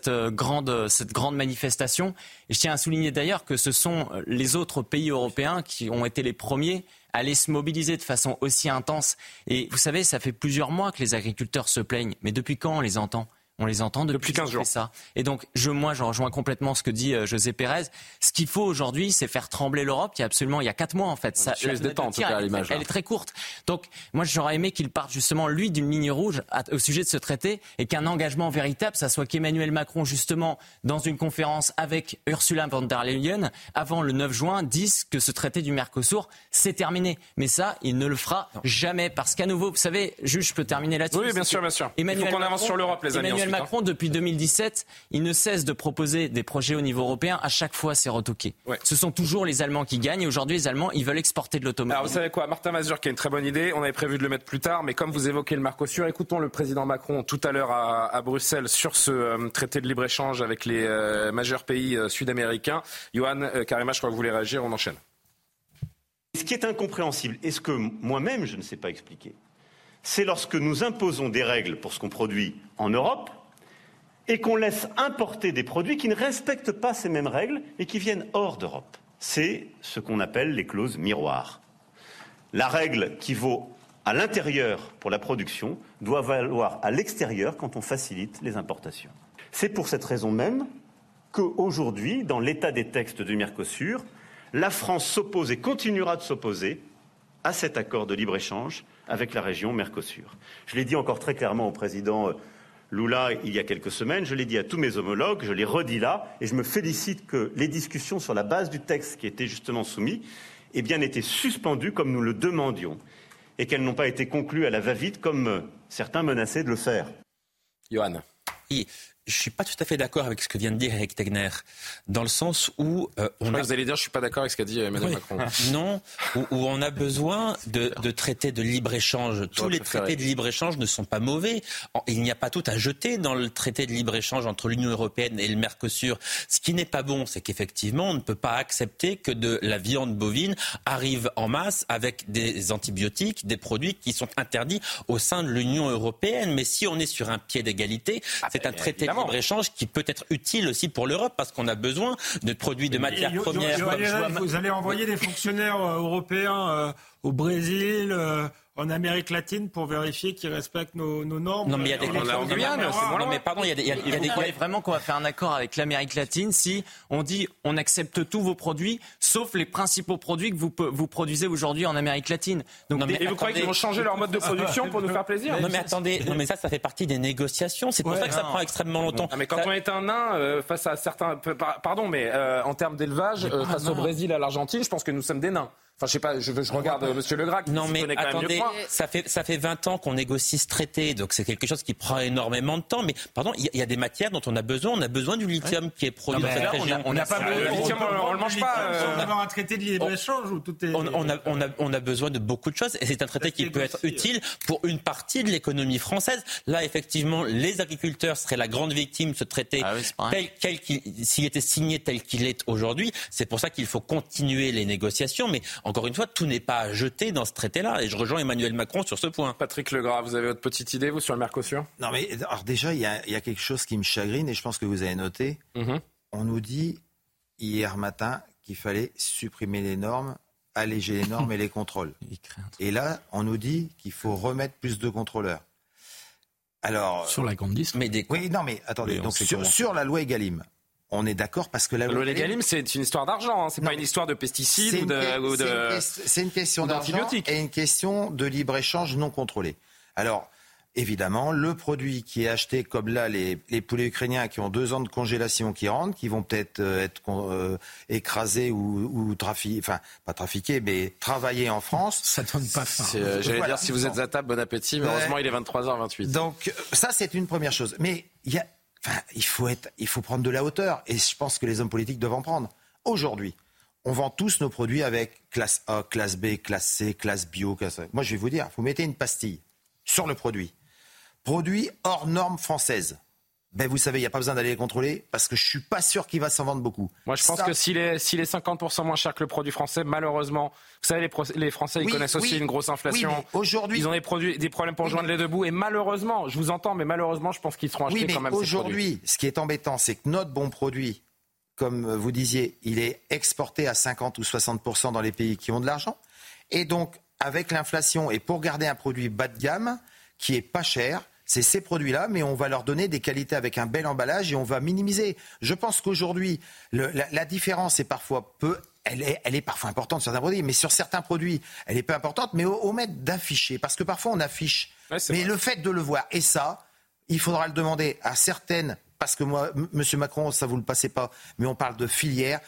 euh, grande, cette grande manifestation. Et je tiens à souligner d'ailleurs que ce sont les autres pays européens qui ont été les premiers à aller se mobiliser de façon aussi intense. Et vous savez, ça fait plusieurs mois que les agriculteurs se plaignent. Mais depuis quand on les entend? On les entend depuis, 15 jours. Ça. Et donc, je, moi, je rejoins complètement ce que dit euh, José Pérez. Ce qu'il faut aujourd'hui, c'est faire trembler l'Europe. Il y a absolument, il y a quatre mois en fait. Ça, la, détente, en tout cas, à l'image. Elle, est très courte. Donc, moi, j'aurais aimé qu'il parte justement lui d'une ligne rouge au sujet de ce traité et qu'un engagement véritable, ça soit qu'Emmanuel Macron justement dans une conférence avec Ursula von der Leyen avant le 9 juin dise que ce traité du Mercosur c'est terminé. Mais ça, il ne le fera jamais parce qu'à nouveau, vous savez, juge, je peux terminer là-dessus. Oui, bien sûr, bien sûr. Emmanuel il faut qu'on avance sur l'Europe, les amis. Macron, depuis 2017, il ne cesse de proposer des projets au niveau européen. À chaque fois, c'est retoqué. Ce sont toujours les Allemands qui gagnent. Et aujourd'hui, les Allemands, ils veulent exporter de l'automobile. Alors, vous savez quoi Martin Mazur, qui a une très bonne idée. On avait prévu de le mettre plus tard. Mais comme vous évoquez le Mercosur, écoutons le président Macron tout à l'heure à, Bruxelles sur ce euh, traité de libre-échange avec les euh, majeurs pays euh, sud-américains. Johan Karima, je crois que vous voulez réagir. On enchaîne. Ce qui est incompréhensible, et ce que moi-même je ne sais pas expliquer, c'est lorsque nous imposons des règles pour ce qu'on produit en Europe et qu'on laisse importer des produits qui ne respectent pas ces mêmes règles et qui viennent hors d'Europe. C'est ce qu'on appelle les clauses miroirs. La règle qui vaut à l'intérieur pour la production doit valoir à l'extérieur quand on facilite les importations. C'est pour cette raison même qu'aujourd'hui, dans l'état des textes du Mercosur, la France s'oppose et continuera de s'opposer à cet accord de libre-échange avec la région Mercosur. Je l'ai dit encore très clairement au président euh, Lula il y a quelques semaines, je l'ai dit à tous mes homologues, je l'ai redit là, et je me félicite que les discussions sur la base du texte qui était justement soumis aient bien été suspendues comme nous le demandions, et qu'elles n'ont pas été conclues à la va-vite comme certains menaçaient de le faire. Johan je suis pas tout à fait d'accord avec ce que vient de dire Eric Tegner, dans le sens où euh, on a... vous allez dire je suis pas d'accord avec ce qu'a dit Emmanuel Macron. Non, où, on a besoin de, de traités de libre échange. Tous les traités de libre échange ne sont pas mauvais. Il n'y a pas tout à jeter dans le traité de libre échange entre l'Union européenne et le Mercosur. Ce qui n'est pas bon, c'est qu'effectivement on ne peut pas accepter que de la viande bovine arrive en masse avec des antibiotiques, des produits qui sont interdits au sein de l'Union européenne. Mais si on est sur un pied d'égalité, ah, c'est un traité libre-échange qui peut être utile aussi pour l'Europe parce qu'on a besoin de produits de matières premières. Vous allez envoyer des fonctionnaires euh, européens euh, au Brésil, euh, en Amérique latine pour vérifier qu'ils respectent nos, normes. Non, mais il y a des Non, mais pardon, il y a des. Il y a, des... vraiment qu'on va faire un accord avec l'Amérique latine si on dit on accepte tous vos produits, sauf les principaux produits que vous, vous produisez aujourd'hui en Amérique latine. Donc, mais, et vous croyez qu'ils vont changer leur mode de production pour nous faire plaisir Non, mais attendez, [LAUGHS] non, mais ça, ça fait partie des négociations. C'est pour ça que ça prend extrêmement longtemps. mais quand on est un nain euh, face à certains. Pardon, mais euh, en termes d'élevage, euh, face au Brésil, à l'Argentine, je pense que nous sommes des nains. Enfin, je sais pas, je, je regarde M. Monsieur Legrac. Non, mais attendez, ça fait, ça fait 20 ans qu'on négocie ce traité, donc c'est quelque chose qui prend énormément de temps. Mais pardon, il y, a des matières dont on a besoin. On a besoin du lithium qui est produit dans cette région. On n'a pas besoin de lithium, on, le mange pas. On va avoir un traité de libre-échange où tout est. On, a, on, a, on a besoin de beaucoup de choses et c'est un traité qui peut être utile pour une partie de l'économie française. Là, effectivement, les agriculteurs seraient la grande victime de ce traité, ah tel, s'il était signé tel qu'il est aujourd'hui. C'est pour ça qu'il faut continuer les négociations. Mais encore une fois, tout n'est pas jeté dans ce traité-là. Et je rejoins Emmanuel Macron sur ce point. Patrick Legras, vous avez votre petite idée, vous, sur le Mercosur? Non, mais alors déjà, il y, a, quelque chose qui me chagrine et je pense que vous avez noté. Mhm. On nous dit hier matin qu'il fallait supprimer les normes, alléger les normes et les contrôles. [LAUGHS] Et là, on nous dit qu'il faut remettre plus de contrôleurs. Alors, sur la grande liste mais Oui, non, mais attendez. donc sur, sur, la loi Egalim, on est d'accord parce que la loi c'est une histoire d'argent, hein. c'est pas une histoire de pesticides ou de. C'est une, question d'argent et une question de libre échange non contrôlé. Alors. Évidemment, le produit qui est acheté comme là, les, poulets ukrainiens qui ont deux ans de congélation qui rentrent, qui vont peut-être euh, être, euh, écrasés ou, ou trafiqués, enfin pas trafiqués, mais travailler en France. Ça donne pas faim. Euh, j'allais dire, si vous êtes à table, bon appétit, mais heureusement il est 23h28. Donc ça, c'est une première chose. Mais il y a Il faut, être, il faut prendre de la hauteur. Et je pense que les hommes politiques doivent en prendre. Aujourd'hui, on vend tous nos produits avec classe A, classe B, classe C, classe bio. Classe... Moi, je vais vous dire, vous mettez une pastille sur le produit. Produit hors normes françaises ben vous savez, il n'y a pas besoin d'aller les contrôler parce que je suis pas sûr qu'il va s'en vendre beaucoup. Moi, je pense que s'il est, s'il est 50% moins cher que le produit français, malheureusement, vous savez, les, les Français, ils connaissent aussi une grosse inflation. aujourd'hui, ils ont des, produits, des problèmes pour joindre les deux bouts. Et malheureusement, je vous entends, mais malheureusement, je pense qu'ils seront achetés quand même. Aujourd'hui, ce qui est embêtant, c'est que notre bon produit, comme vous disiez, il est exporté à 50 ou 60% dans les pays qui ont de l'argent. Et donc, avec l'inflation, et pour garder un produit bas de gamme, qui est pas cher, c'est ces produits-là, mais on va leur donner des qualités avec un bel emballage et on va minimiser. Je pense qu'aujourd'hui, la, différence est parfois peu elle est, elle est, parfois importante sur certains produits, mais sur certains produits, elle est peu importante, mais au, maître d'afficher, parce que parfois on affiche. mais le fait de le voir, et ça, il faudra le demander à certaines, parce que moi, M. Macron, ça vous le passez pas, mais on parle de filières.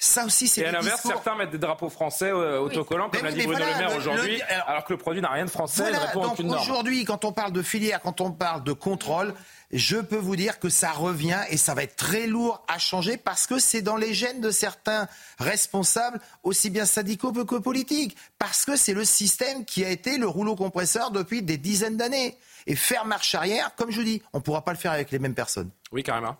Ça aussi, c'est. Et à l'inverse, certains mettent des drapeaux français euh, autocollants, comme l'a dit Bruno Le Maire aujourd'hui, alors que le produit n'a rien de français, voilà, aucune Aujourd'hui, quand on parle de filière, quand on parle de contrôle, je peux vous dire que ça revient et ça va être très lourd à changer parce que c'est dans les gènes de certains responsables, aussi bien syndicaux que politiques. Parce que c'est le système qui a été le rouleau compresseur depuis des dizaines d'années. Et faire marche arrière, comme je vous dis, on ne pourra pas le faire avec les mêmes personnes. Oui, carrément.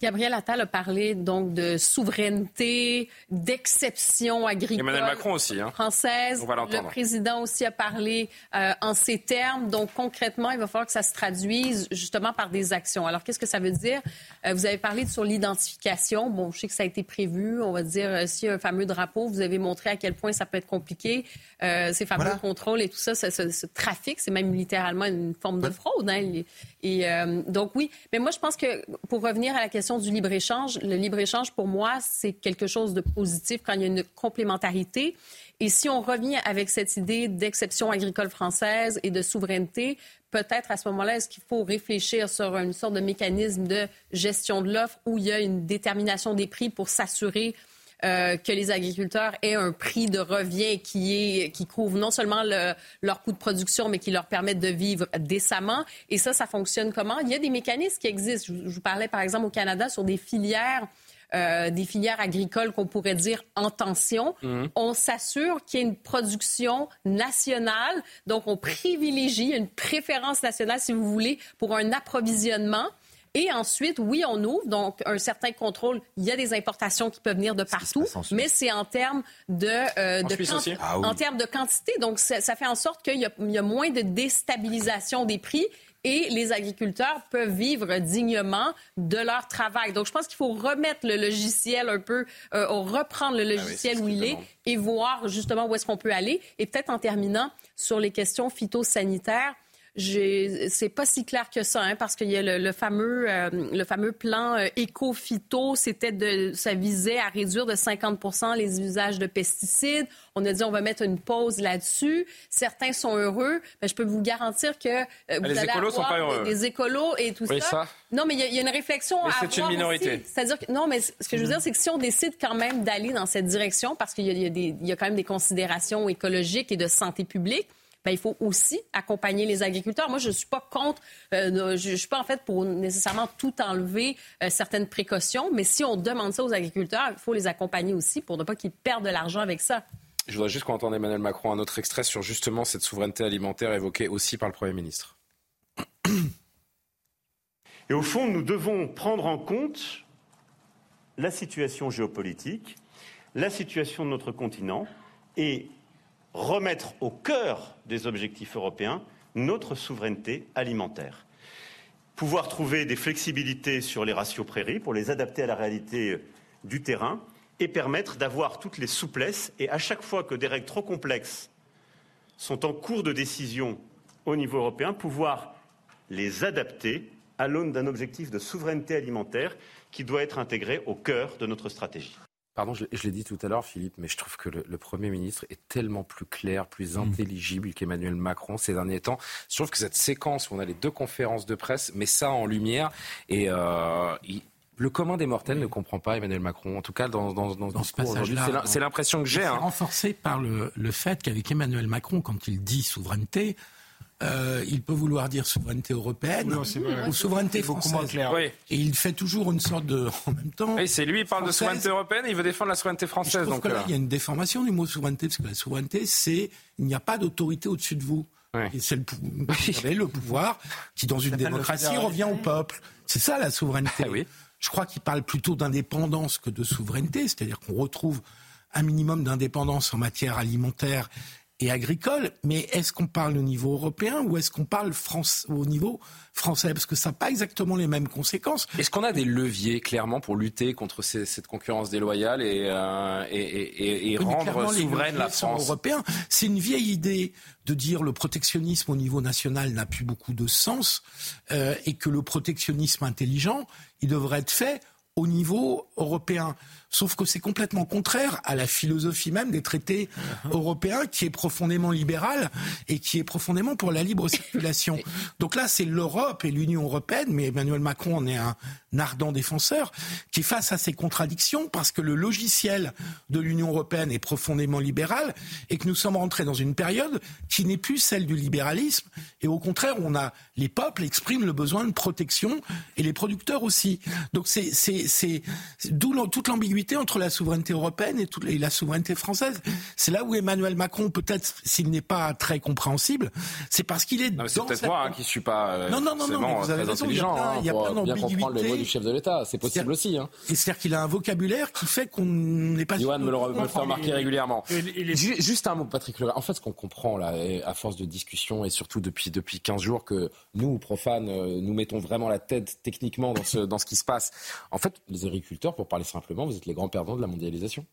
Gabriel Attal a parlé donc de souveraineté, d'exception agricole Emmanuel Macron aussi, hein. française. On va le président aussi a parlé euh, en ces termes. Donc concrètement, il va falloir que ça se traduise justement par des actions. Alors qu'est-ce que ça veut dire? Euh, Vous avez parlé sur l'identification. Bon, je sais que ça a été prévu. On va dire euh, si un fameux drapeau, vous avez montré à quel point ça peut être compliqué. ces fameux contrôles et tout ça, ce, trafic, c'est même littéralement une forme de fraude. Hein. Et donc oui, mais moi je pense que pour revenir à la question du libre-échange, le libre-échange, pour moi, c'est quelque chose de positif quand il y a une complémentarité. Et si on revient avec cette idée d'exception agricole française et de souveraineté, peut-être à ce moment-là, est-ce qu'il faut réfléchir sur une sorte de mécanisme de gestion de l'offre où il y a une détermination des prix pour s'assurer euh, que les agriculteurs aient un prix de revient qui, est, qui couvre non seulement le, leur coût de production, mais qui leur permette de vivre décemment. Et ça, ça fonctionne comment? Il y a des mécanismes qui existent. Je, je vous parlais, par exemple, au Canada sur des filières euh, des filières agricoles qu'on pourrait dire en tension. Mhm. On s'assure qu'il y ait une production nationale. Donc, on privilégie une préférence nationale, si vous voulez, pour un approvisionnement. Et ensuite, oui, on ouvre, donc un certain contrôle. Il y a des importations qui peuvent venir de partout, mais c'est en termes de, euh, En de. Ah oui. en termes de quantité. Donc, ça, ça fait en sorte qu'il y, a- il y a moins de déstabilisation des prix et les agriculteurs peuvent vivre dignement de leur travail. Donc, je pense qu'il faut remettre le logiciel un peu, euh, reprendre le logiciel où il est et voir justement où est-ce qu'on peut aller. Et peut-être en terminant sur les questions phytosanitaires, c'est pas si clair que ça, hein, parce qu'il y a le, le fameux, euh, le fameux plan euh, éco-phyto, c'était de, ça visait à réduire de 50% les usages de pesticides. On a dit on va mettre une pause là-dessus. Certains sont heureux, mais je peux vous garantir que euh, vous Les allez écolos sont avoir pas heureux. des, des écolos et tout Oui, ça. ça. Non, mais il y, a- il y a une réflexion Mais à c'est une avoir minorité. C'est-à-dire que non, mais ce que je veux dire, c'est que si on décide quand même d'aller dans cette direction, parce qu'il y y a des- il y a quand même des considérations écologiques et de santé publique. Ben, il faut aussi accompagner les agriculteurs. Moi, je ne suis pas contre, euh, je ne suis pas en fait pour nécessairement tout enlever euh, certaines précautions, mais si on demande ça aux agriculteurs, il faut les accompagner aussi pour ne pas qu'ils perdent de l'argent avec ça. Je voudrais juste qu'on entende Emmanuel Macron un autre extrait sur justement cette souveraineté alimentaire évoquée aussi par le Premier ministre. Et au fond, nous devons prendre en compte la situation géopolitique, la situation de notre continent et remettre au cœur des objectifs européens notre souveraineté alimentaire. Pouvoir trouver des flexibilités sur les ratios prairies pour les adapter à la réalité du terrain et permettre d'avoir toutes les souplesses et à chaque fois que des règles trop complexes sont en cours de décision au niveau européen, pouvoir les adapter à l'aune d'un objectif de souveraineté alimentaire qui doit être intégré au cœur de notre stratégie. Pardon, je, je l'ai dit tout à l'heure, Philippe, mais je trouve que le, le Premier ministre est tellement plus clair, plus intelligible qu'Emmanuel Macron ces derniers temps. Je trouve que cette séquence où on a les deux conférences de presse met ça en lumière et euh, il- le commun des mortels ne comprend pas Emmanuel Macron, en tout cas dans, dans, dans, ce passage-là, non. C'est l'impression que j'ai. C'est hein. renforcé par le, le fait qu'avec Emmanuel Macron, quand il dit souveraineté, euh, il peut vouloir dire souveraineté européenne Non, c'est vrai. ou souveraineté française. moins clair. Oui. Et il fait toujours une sorte de, en même temps. Et c'est lui, il parle de souveraineté européenne, il veut défendre la souveraineté Je française. trouve Donc, que là, euh, il y a une déformation du mot souveraineté, parce que la souveraineté, c'est il n'y a pas d'autorité au-dessus de vous. Et c'est le, pouvoir qui, dans une démocratie, revient au peuple. C'est ça la souveraineté. Je crois qu'il parle plutôt d'indépendance que de souveraineté, c'est-à-dire qu'on retrouve un minimum d'indépendance en matière alimentaire et agricole, mais est-ce qu'on parle au niveau européen ou est-ce qu'on parle France, au niveau français? Parce que ça n'a pas exactement les mêmes conséquences. Est-ce qu'on a des leviers clairement pour lutter contre ces- cette concurrence déloyale et, euh, et, et- et- Oui, rendre souveraine la France? européens. C'est une vieille idée de dire le protectionnisme au niveau national n'a plus beaucoup de sens euh, et que le protectionnisme intelligent, il devrait être fait au niveau européen. Sauf que c'est complètement contraire à la philosophie même des traités européens qui est profondément libérale et qui est profondément pour la libre circulation. [COUGHS] Donc là, c'est l'Europe et l'Union européenne, mais Emmanuel Macron en est un ardent défenseur, qui face à ces contradictions parce que le logiciel de l'Union européenne est profondément libéral et que nous sommes rentrés dans une période qui n'est plus celle du libéralisme et au contraire, on a les peuples expriment le besoin de protection et les producteurs aussi. Donc c'est c'est d'où toute l'ambiguïté entre la souveraineté européenne et, toute- et la souveraineté française. C'est là où Emmanuel Macron peut-être s'il n'est pas très compréhensible, c'est parce qu'il est Non, mais c'est dans peut-être cette- moi hein, qui suis pas euh, Non, non, non, non, vous avez très raison, il y a plein- hein, il y a pour plein bien comprendre les mots du chef de l'État. C'est possible aussi. Hein. C'est-à-dire qu'il a un vocabulaire qui fait qu'on n'est pas. Johan me le, fait remarquer régulièrement. Et les- Ju- Juste un mot, Patrick Leray. En fait, ce qu'on comprend là, à force de discussion et surtout depuis depuis 15 jours, que nous, profanes, euh, nous mettons vraiment la tête techniquement dans ce dans ce qui se passe. En fait, les agriculteurs, pour parler simplement, vous êtes les grands perdants de la mondialisation.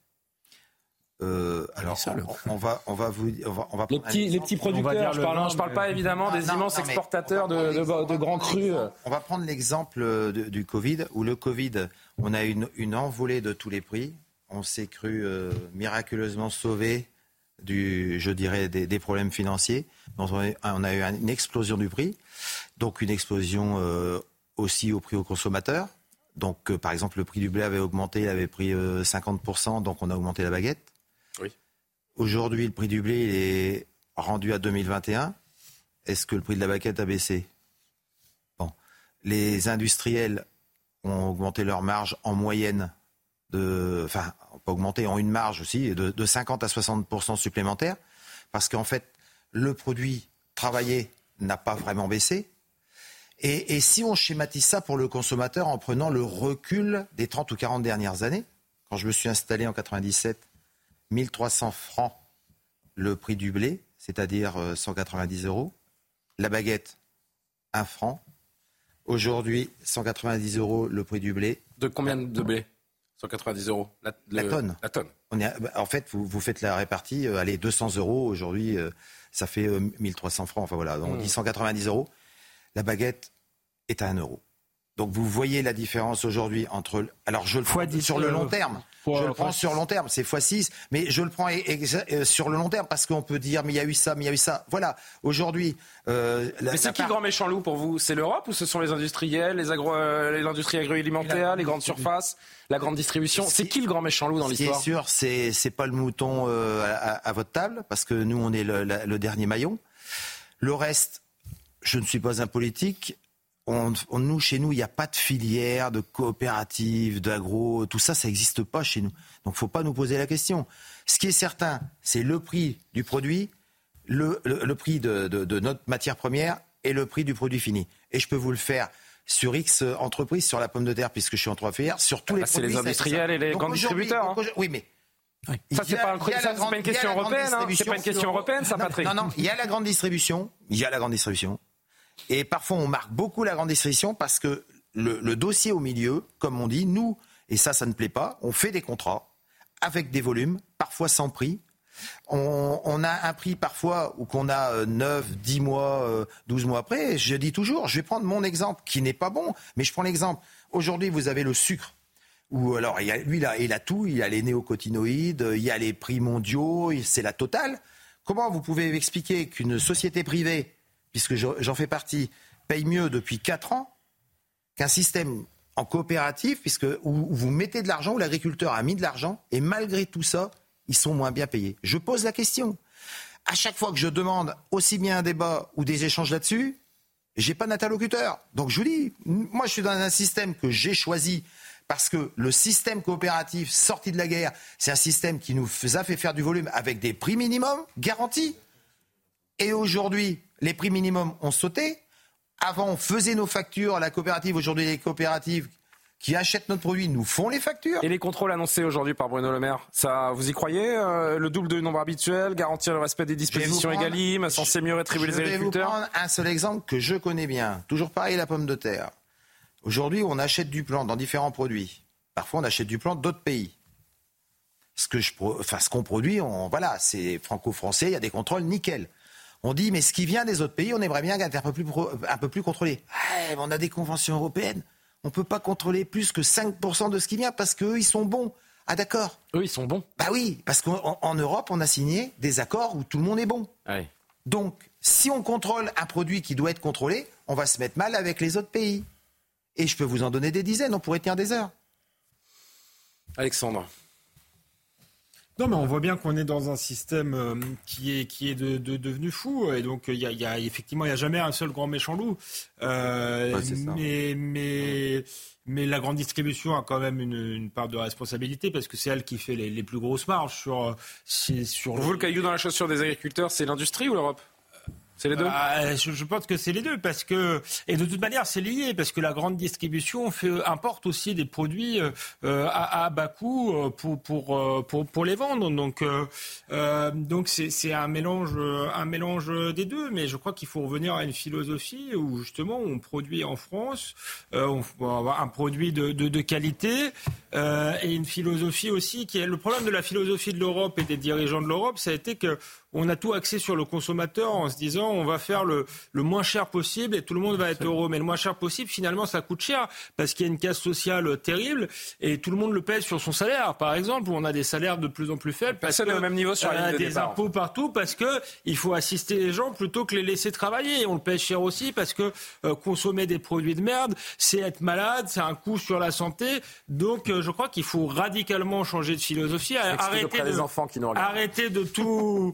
Euh, alors, on, on va, on va vous, on va, on va Les petits, les petits producteurs, je parle, je parle pas évidemment Ah, des non, immenses non, exportateurs de, de, de grands crus. On va prendre l'exemple du Covid, où le Covid, on a une, une envolée de tous les prix. On s'est cru euh, miraculeusement sauvé du, je dirais, des, des problèmes financiers. Donc, on a, on a eu une explosion du prix, donc une explosion euh, aussi au prix aux consommateurs. Donc, euh, par exemple, le prix du blé avait augmenté, il avait pris euh, 50%, donc on a augmenté la baguette. Oui. Aujourd'hui, le prix du blé il est rendu à 2021. Est-ce que le prix de la baguette a baissé? Bon. Les industriels ont augmenté leur marge en moyenne de. Enfin, pas augmenté, ont une marge aussi de, de 50 à 60% supplémentaire. Parce qu'en fait, le produit travaillé n'a pas vraiment baissé. Et, et si on schématise ça pour le consommateur en prenant le recul des 30 ou 40 dernières années, quand je me suis installé en 97, 1300 francs le prix du blé, c'est-à-dire euh, 190 euros. La baguette, 1 franc. Aujourd'hui, 190 euros le prix du blé. De combien de blé? 190 euros la, tonne. La tonne. On est, bah, en fait, vous, vous faites la répartie, euh, allez, 200 euros aujourd'hui, euh, ça fait euh, 1300 francs. Enfin voilà, on Mmh. dit 190 euros. La baguette est à 1 euro. Donc vous voyez la différence aujourd'hui entre. Alors je le prends sur le long terme. fois- je le prends sur long terme, c'est x6, mais je le prends euh, sur le long terme parce qu'on peut dire mais il y a eu ça, mais il y a eu ça. Voilà. Aujourd'hui, euh, Mais c'est qui le grand méchant loup pour vous? C'est l'Europe ou ce sont les industriels, les agro, euh, agroalimentaires, les grandes surfaces, la grande distribution? C'est qui le grand méchant loup dans l'histoire? sûr, c'est c'est pas le mouton euh, à, à votre table, parce que nous, on est le, la- le dernier maillon. Le reste, je ne suis pas un politique. On, on- nous, chez nous, il n'y a pas de filière, de coopérative, d'agro, tout ça, ça n'existe pas chez nous. Donc, faut pas nous poser la question. Ce qui est certain, c'est le prix du produit, le, le- le prix de, de- de notre matière première et le prix du produit fini. Et je peux vous le faire sur X entreprises, sur la pomme de terre, puisque je suis en trois filières, sur tous Ah les bah, c'est produits. les ça, c'est industriels ça. et les Donc grands distributeurs, hein. Oui, mais Ça, il c'est pas, un- ça, grande- pas une il y a question européenne, hein. c'est pas une question européenne, ça, Patrick. Non, non, il y a la grande distribution, il y a la grande distribution, et parfois on marque beaucoup la grande distribution parce que le, dossier au milieu, comme on dit, nous, et ça, ça ne plaît pas, on fait des contrats avec des volumes, parfois sans prix. On, a un prix parfois où qu'on a euh, 9, 10 mois, euh, 12 mois après. Je dis toujours, je vais prendre mon exemple qui n'est pas bon, mais je prends l'exemple. Aujourd'hui, vous avez le sucre. Ou alors, il lui, il a, tout. Il a les néocotinoïdes, il y a les prix mondiaux, c'est la totale. Comment vous pouvez expliquer qu'une société privée, puisque je- j'en fais partie, paye mieux depuis 4 ans qu'un système en coopérative, puisque où vous mettez de l'argent, où l'agriculteur a mis de l'argent, et malgré tout ça, ils sont moins bien payés Je pose la question. À chaque fois que je demande aussi bien un débat ou des échanges là-dessus, j'ai pas d'interlocuteur. Donc je vous dis, moi je suis dans un système que j'ai choisi parce que le système coopératif sorti de la guerre, c'est un système qui nous a fait faire du volume avec des prix minimums garantis. Et aujourd'hui, les prix minimums ont sauté. Avant, on faisait nos factures à la coopérative. Aujourd'hui, les coopératives qui achètent notre produit nous font les factures. Et les contrôles annoncés aujourd'hui par Bruno Le Maire, ça, vous y croyez euh, Le double de nombre habituel, garantir le respect des dispositions prendre- Egalim, censé mieux rétribuer les Je vais vous agriculteurs prendre un seul exemple que je connais bien. Toujours pareil, la pomme de terre. Aujourd'hui, on achète du plan dans différents produits. Parfois, on achète du plan d'autres pays. Ce que je, enfin, ce qu'on produit, on, voilà, c'est franco-français. Il y a des contrôles nickel. On dit, mais ce qui vient des autres pays, on aimerait bien être un peu plus, pro- un peu plus contrôlé. Ouais, on a des conventions européennes. On peut pas contrôler plus que 5% de ce qui vient parce qu'eux, ils sont bons. Ah d'accord. Eux, ils sont bons. Bah oui, parce qu'en en Europe, on a signé des accords où tout le monde est bon. Ouais. Donc, si on contrôle un produit qui doit être contrôlé, on va se mettre mal avec les autres pays. Et je peux vous en donner des dizaines, on pourrait tenir des heures. Alexandre. Non, mais on voit bien qu'on est dans un système euh, qui est, qui est de, de- devenu fou. Et donc, il y a, il y a- effectivement, il n'y a jamais un seul grand méchant loup. Euh, Ouais, mais, mais, mais la grande distribution a quand même une, une part de responsabilité parce que c'est elle qui fait les, les plus grosses marges sur. sur sur Pour vous, le caillou dans la chaussure des agriculteurs, c'est l'industrie ou l'Europe? C'est les deux Bah, je, pense que c'est les deux parce que et de toute manière c'est lié parce que la grande distribution fait importe aussi des produits euh, à, à bas coût euh, pour pour euh, pour pour les vendre. Donc euh, euh, donc c'est c'est un mélange un mélange des deux. Mais je crois qu'il faut revenir à une philosophie où justement on produit en France on va avoir un produit de de, de qualité et une philosophie aussi qui est le problème de la philosophie de l'Europe et des dirigeants de l'Europe ça a été que on a tout axé sur le consommateur en se disant on va faire le, le moins cher possible et tout le monde va être heureux. Mais le moins cher possible, finalement, ça coûte cher parce qu'il y a une casse sociale terrible et tout le monde le pèse sur son salaire. Par exemple, où on a des salaires de plus en plus faibles parce Personne que au même niveau sur la on a ligne de des départ. impôts partout parce que il faut assister les gens plutôt que les laisser travailler. Et on le paye cher aussi parce que euh, consommer des produits de merde, c'est être malade, c'est un coût sur la santé. Donc, euh, je crois qu'il faut radicalement changer de philosophie, arrêter de, enfants qui arrêter de tout,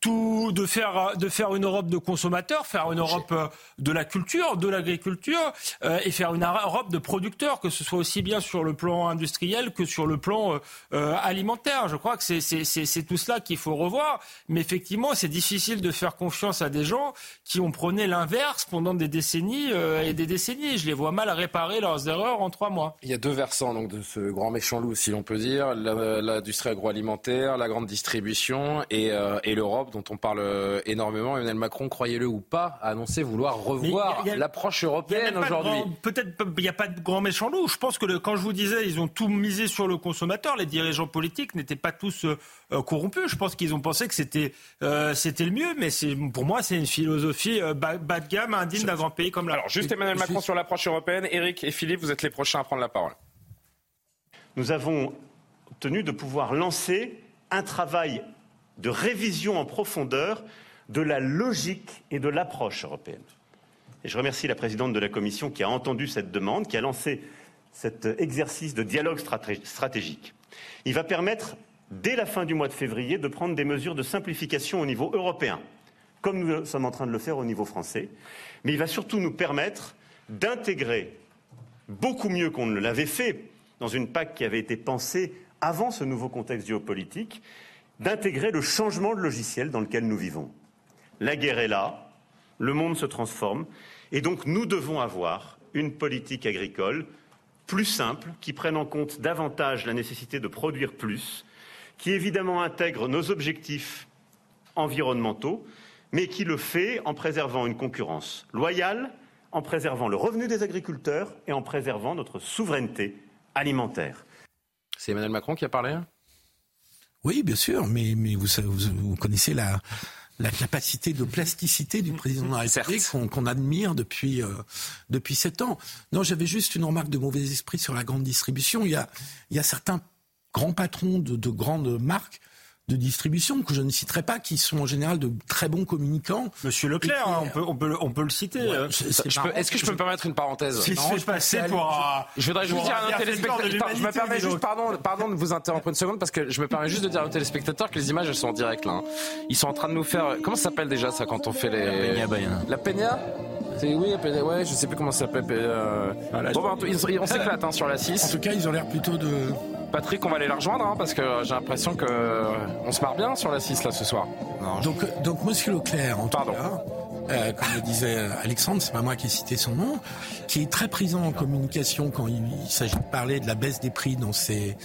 tout, de faire, de faire une Europe de consommateurs, faire une Europe euh, de la culture, de l'agriculture, euh, et faire une Europe de producteurs, que ce soit aussi bien sur le plan industriel que sur le plan euh, alimentaire. Je crois que c'est- tout cela qu'il faut revoir. Mais effectivement, c'est difficile de faire confiance à des gens qui ont prôné l'inverse pendant des décennies euh, et des décennies. Je les vois mal réparer leurs erreurs en trois mois. Il y a deux versants donc de ce grand méchant loup, si l'on peut dire, l'industrie agroalimentaire, la grande distribution et, et l'Europe, dont on parle euh, énormément. Emmanuel Macron, croyez-le ou pas, a annoncé vouloir revoir l'approche européenne aujourd'hui. Peut-être il n'y a pas de grand méchant loup. Je pense que le- quand je vous disais, ils ont tout misé sur le consommateur. Les dirigeants politiques n'étaient pas tous euh, euh, corrompus. Je pense qu'ils ont pensé que c'était euh, c'était le mieux. Mais pour moi, c'est une philosophie euh, bas, bas de gamme, indigne d'un grand pays comme la. Alors, juste Emmanuel Macron sur l'approche européenne. Eric et Philippe, vous êtes les prochains à prendre la parole. nous avons obtenu de pouvoir lancer un travail de révision en profondeur de la logique et de l'approche européenne. Et je remercie la présidente de la Commission qui a entendu cette demande, qui a lancé cet exercice de dialogue straté- stratégique. Il va permettre, dès la fin du mois de février, de prendre des mesures de simplification au niveau européen, comme nous sommes en train de le faire au niveau français. Mais il va surtout nous permettre d'intégrer beaucoup mieux qu'on ne l'avait fait dans une PAC qui avait été pensée avant ce nouveau contexte géopolitique, d'intégrer le changement de logiciel dans lequel nous vivons. La guerre est là, le monde se transforme, et donc nous devons avoir une politique agricole plus simple, qui prenne en compte davantage la nécessité de produire plus, qui évidemment intègre nos objectifs environnementaux, mais qui le fait en préservant une concurrence loyale, en préservant le revenu des agriculteurs et en préservant notre souveraineté alimentaire. C'est Emmanuel Macron qui a parlé? Oui, bien sûr, mais, mais vous, savez- vous, vous connaissez la, la capacité de plasticité du président de la République qu'on admire depuis, euh, depuis sept ans. Non, j'avais juste une remarque de mauvais esprit sur la grande distribution. Il y a, il y a certains grands patrons de, de grandes marques de distribution que je ne citerai pas, qui sont en général de très bons communicants. Monsieur Leclerc, hein, on, peut, on, peut, le- on peut le citer. Je peux- Est-ce que je peux me permettre une parenthèse S'il se fait passer pour un- Je voudrais juste dire à nos téléspectateurs. Je me permets juste, pardon, pardon de vous interrompre une seconde parce que je me permets juste de dire à nos téléspectateurs que les images elles sont en direct là. hein. Ils sont en train de nous faire. Comment ça s'appelle déjà ça quand on fait les. La Peña Bayana. La Peña? Oui, la Peña, ouais, je sais plus comment ça s'appelle. euh, Bon, bah, ils- ils- on s'éclate hein, sur la 6. En tout cas, ils ont l'air plutôt de. Patrick, on va aller la rejoindre hein, parce que j'ai l'impression que euh, on se marre bien sur la 6 là ce soir. Donc, donc Monsieur Leclerc, en tout cas, euh, comme le disait Alexandre, c'est pas moi qui ai cité son nom, qui est très présent en communication quand il, il s'agit de parler de la baisse des prix dans ses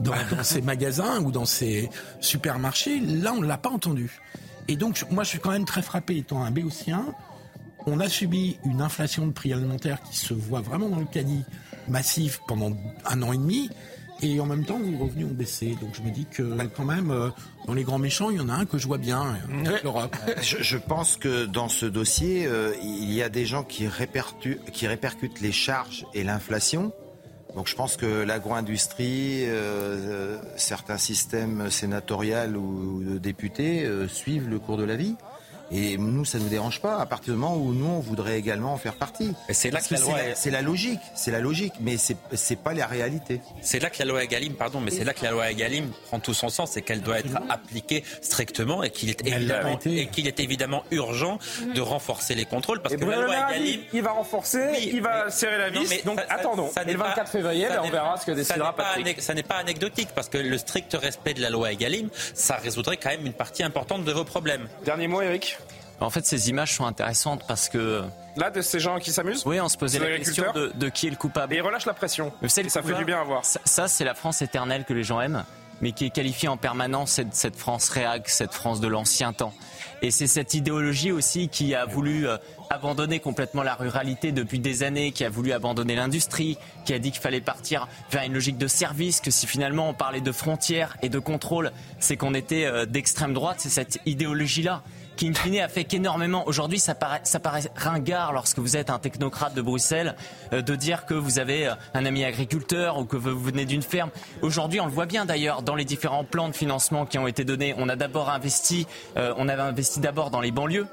dans, dans ses [LAUGHS] magasins ou dans ses supermarchés. Là, on ne l'a pas entendu. Et donc, moi, je suis quand même très frappé, étant un béotien. On a subi une inflation de prix alimentaires qui se voit vraiment dans le caddie massif pendant un an et demi. Et en même temps, les revenus ont baissé. Donc je me dis que quand même, euh, dans les grands méchants, il y en a un que je vois bien, euh, l'Europe. [LAUGHS] Je, je pense que dans ce dossier, euh, il y a des gens qui, répertu- qui répercutent les charges et l'inflation. Donc je pense que l'agro-industrie, certains systèmes sénatoriaux ou de députés suivent le cours de la vie. Et nous, ça ne nous dérange pas, à partir du moment où nous, on voudrait également en faire partie. C'est là Parce que la loi c'est logique, c'est la logique, mais c'est c'est pas la réalité. C'est là que la loi Egalim, pardon, mais c'est là que la loi Egalim prend tout son sens et qu'elle doit être appliquée strictement et qu'il est qu'il est évidemment urgent de renforcer les contrôles parce Et que la loi Egalim. il va renforcer, il va serrer la Non, vis. mais donc ça- ça- attendons. ça et n'est le pas- 24 février, ça ben, on n'est verra ce que ça décidera n'est Patrick. Ça n'est pas anecdotique parce que le strict respect de la loi Egalim, ça résoudrait quand même une partie importante de vos problèmes. Dernier mot, Eric. En fait, ces images sont intéressantes parce que. Là, de ces gens qui s'amusent Oui, on se posait la question de, qui est le coupable. Et ils relâchent la pression. Et ça fait du bien à voir. Ça, ça, c'est la France éternelle que les gens aiment, mais qui est qualifiée en permanence cette, cette France réac, cette France de l'ancien temps. Et c'est cette idéologie aussi qui a voulu euh, abandonner complètement la ruralité depuis des années, qui a voulu abandonner l'industrie, qui a dit qu'il fallait partir vers une logique de service, que si finalement on parlait de frontières et de contrôle, c'est qu'on était euh, d'extrême droite, c'est cette idéologie-là. Qui in a fait qu'énormément. Aujourd'hui, ça paraît, ça paraît ringard lorsque vous êtes un technocrate de Bruxelles euh, de dire que vous avez euh, un ami agriculteur ou que vous venez d'une ferme. Aujourd'hui, on le voit bien d'ailleurs dans les différents plans de financement qui ont été donnés. On a d'abord investi, euh, on avait investi d'abord dans les banlieues.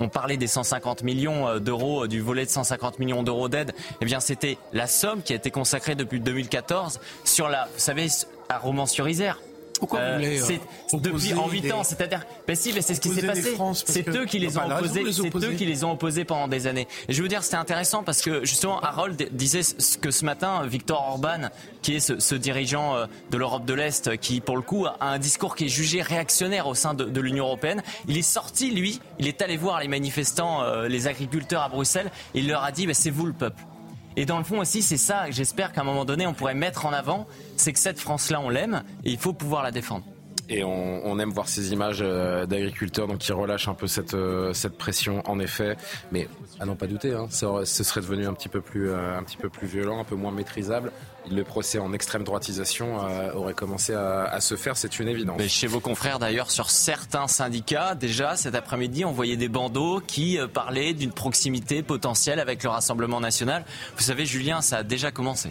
On parlait des 150 millions d'euros, du volet de 150 millions d'euros d'aide. Eh bien, c'était la somme qui a été consacrée depuis 2014 sur la, vous savez, à Romans-sur-Isère. Pourquoi vous voulez, euh, c'est depuis en 8 des- ans, c'est-à-dire, ben si, mais c'est ce qui s'est passé. C'est eux qui les pas ont de raison opposés, c'est eux qui les ont opposés pendant des années. Et je veux dire, c'était intéressant parce que justement, Harold disait ce que ce matin, Victor Orban, qui est ce, ce dirigeant euh, de l'Europe de l'Est, qui pour le coup a un discours qui est jugé réactionnaire au sein de, de l'Union européenne, il est sorti, lui, il est allé voir les manifestants, euh, les agriculteurs à Bruxelles, et il leur a dit, ben, c'est vous le peuple. Et dans le fond aussi, c'est ça, j'espère qu'à un moment donné, on pourrait mettre en avant, c'est que cette France-là, on l'aime, et il faut pouvoir la défendre. Et on, aime voir ces images euh, d'agriculteurs qui relâchent un peu cette, euh, cette pression, en effet. Mais à n'en pas douter, hein, ça ce serait devenu un petit peu plus, euh, un petit peu plus violent, un peu moins maîtrisable. Le procès en extrême droitisation euh, aurait commencé à, à se faire, c'est une évidence. Mais chez vos confrères d'ailleurs, sur certains syndicats, déjà cet après-midi, on voyait des bandeaux qui euh, parlaient d'une proximité potentielle avec le Rassemblement national. Vous savez, Julien, ça a déjà commencé.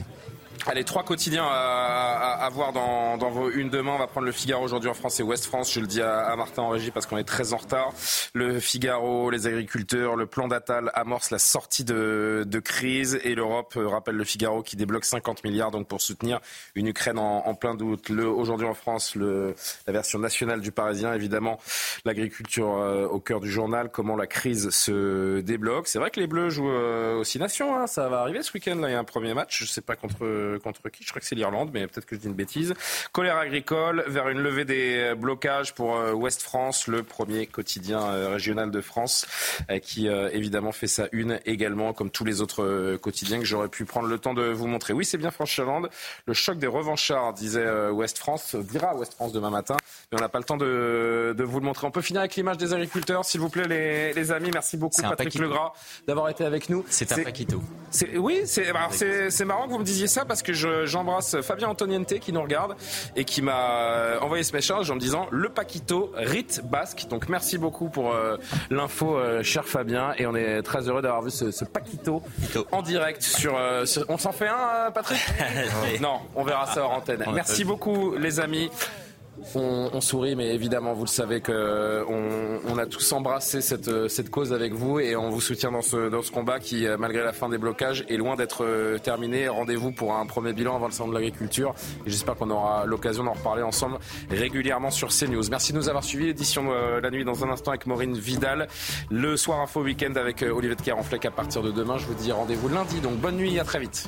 Allez, trois quotidiens à, à- voir dans, vos une demain. On va prendre le Figaro aujourd'hui en France et Ouest France. Je le dis à, Martin en régie parce qu'on est très en retard. Le Figaro, les agriculteurs, le plan d'Atal amorce la sortie de, crise et l'Europe euh, rappelle le Figaro qui débloque 50 milliards donc pour soutenir une Ukraine en, plein doute. Aujourd'hui en France, la version nationale du Parisien, évidemment, l'agriculture euh, au cœur du journal. Comment la crise se débloque. C'est vrai que les Bleus jouent euh, aussi nation. hein. Ça va arriver ce week-end. Il y a un premier match. Je sais pas contre contre qui? Je crois que c'est l'Irlande, mais peut-être que je dis une bêtise. Colère agricole vers une levée des blocages pour euh, Ouest France, le premier quotidien euh, régional de France, euh, qui euh, évidemment fait sa une également, comme tous les autres euh, quotidiens que j'aurais pu prendre le temps de vous montrer. Oui, c'est bien Franche-Irlande. Le choc des revanchards, disait euh, Ouest France, dira Ouest France demain matin, mais on n'a pas le temps de, de vous le montrer. On peut finir avec l'image des agriculteurs, s'il vous plaît, les, les amis. Merci beaucoup, Patrick paquito. Legras, d'avoir été avec nous. C'est un paquito. Oui, c'est marrant que vous me disiez ça parce que je- j'embrasse Fabien Antoniente qui nous regarde et qui m'a envoyé ce message en me disant le Paquito rite basque. Donc merci beaucoup pour euh, l'info, euh, cher Fabien, et on est très heureux d'avoir vu ce, ce Paquito en direct sur. euh, sur- on s'en fait un, euh, Patrick? [LAUGHS] Non, on verra ça hors antenne. Merci beaucoup, les amis. On, sourit, mais évidemment, vous le savez que on, on a tous embrassé cette, euh, cette cause avec vous et on vous soutient dans ce, combat qui, euh, malgré la fin des blocages, est loin d'être euh, terminé. Rendez-vous pour un premier bilan avant le salon de l'agriculture et j'espère qu'on aura l'occasion d'en reparler ensemble régulièrement sur CNews. Merci de nous avoir suivis. Édition euh, la nuit dans un instant avec Maureen Vidal. Le soir info week-end avec euh, Olivier de Carenfleck à partir de demain. Je vous dis rendez-vous lundi. Donc bonne nuit, à très vite.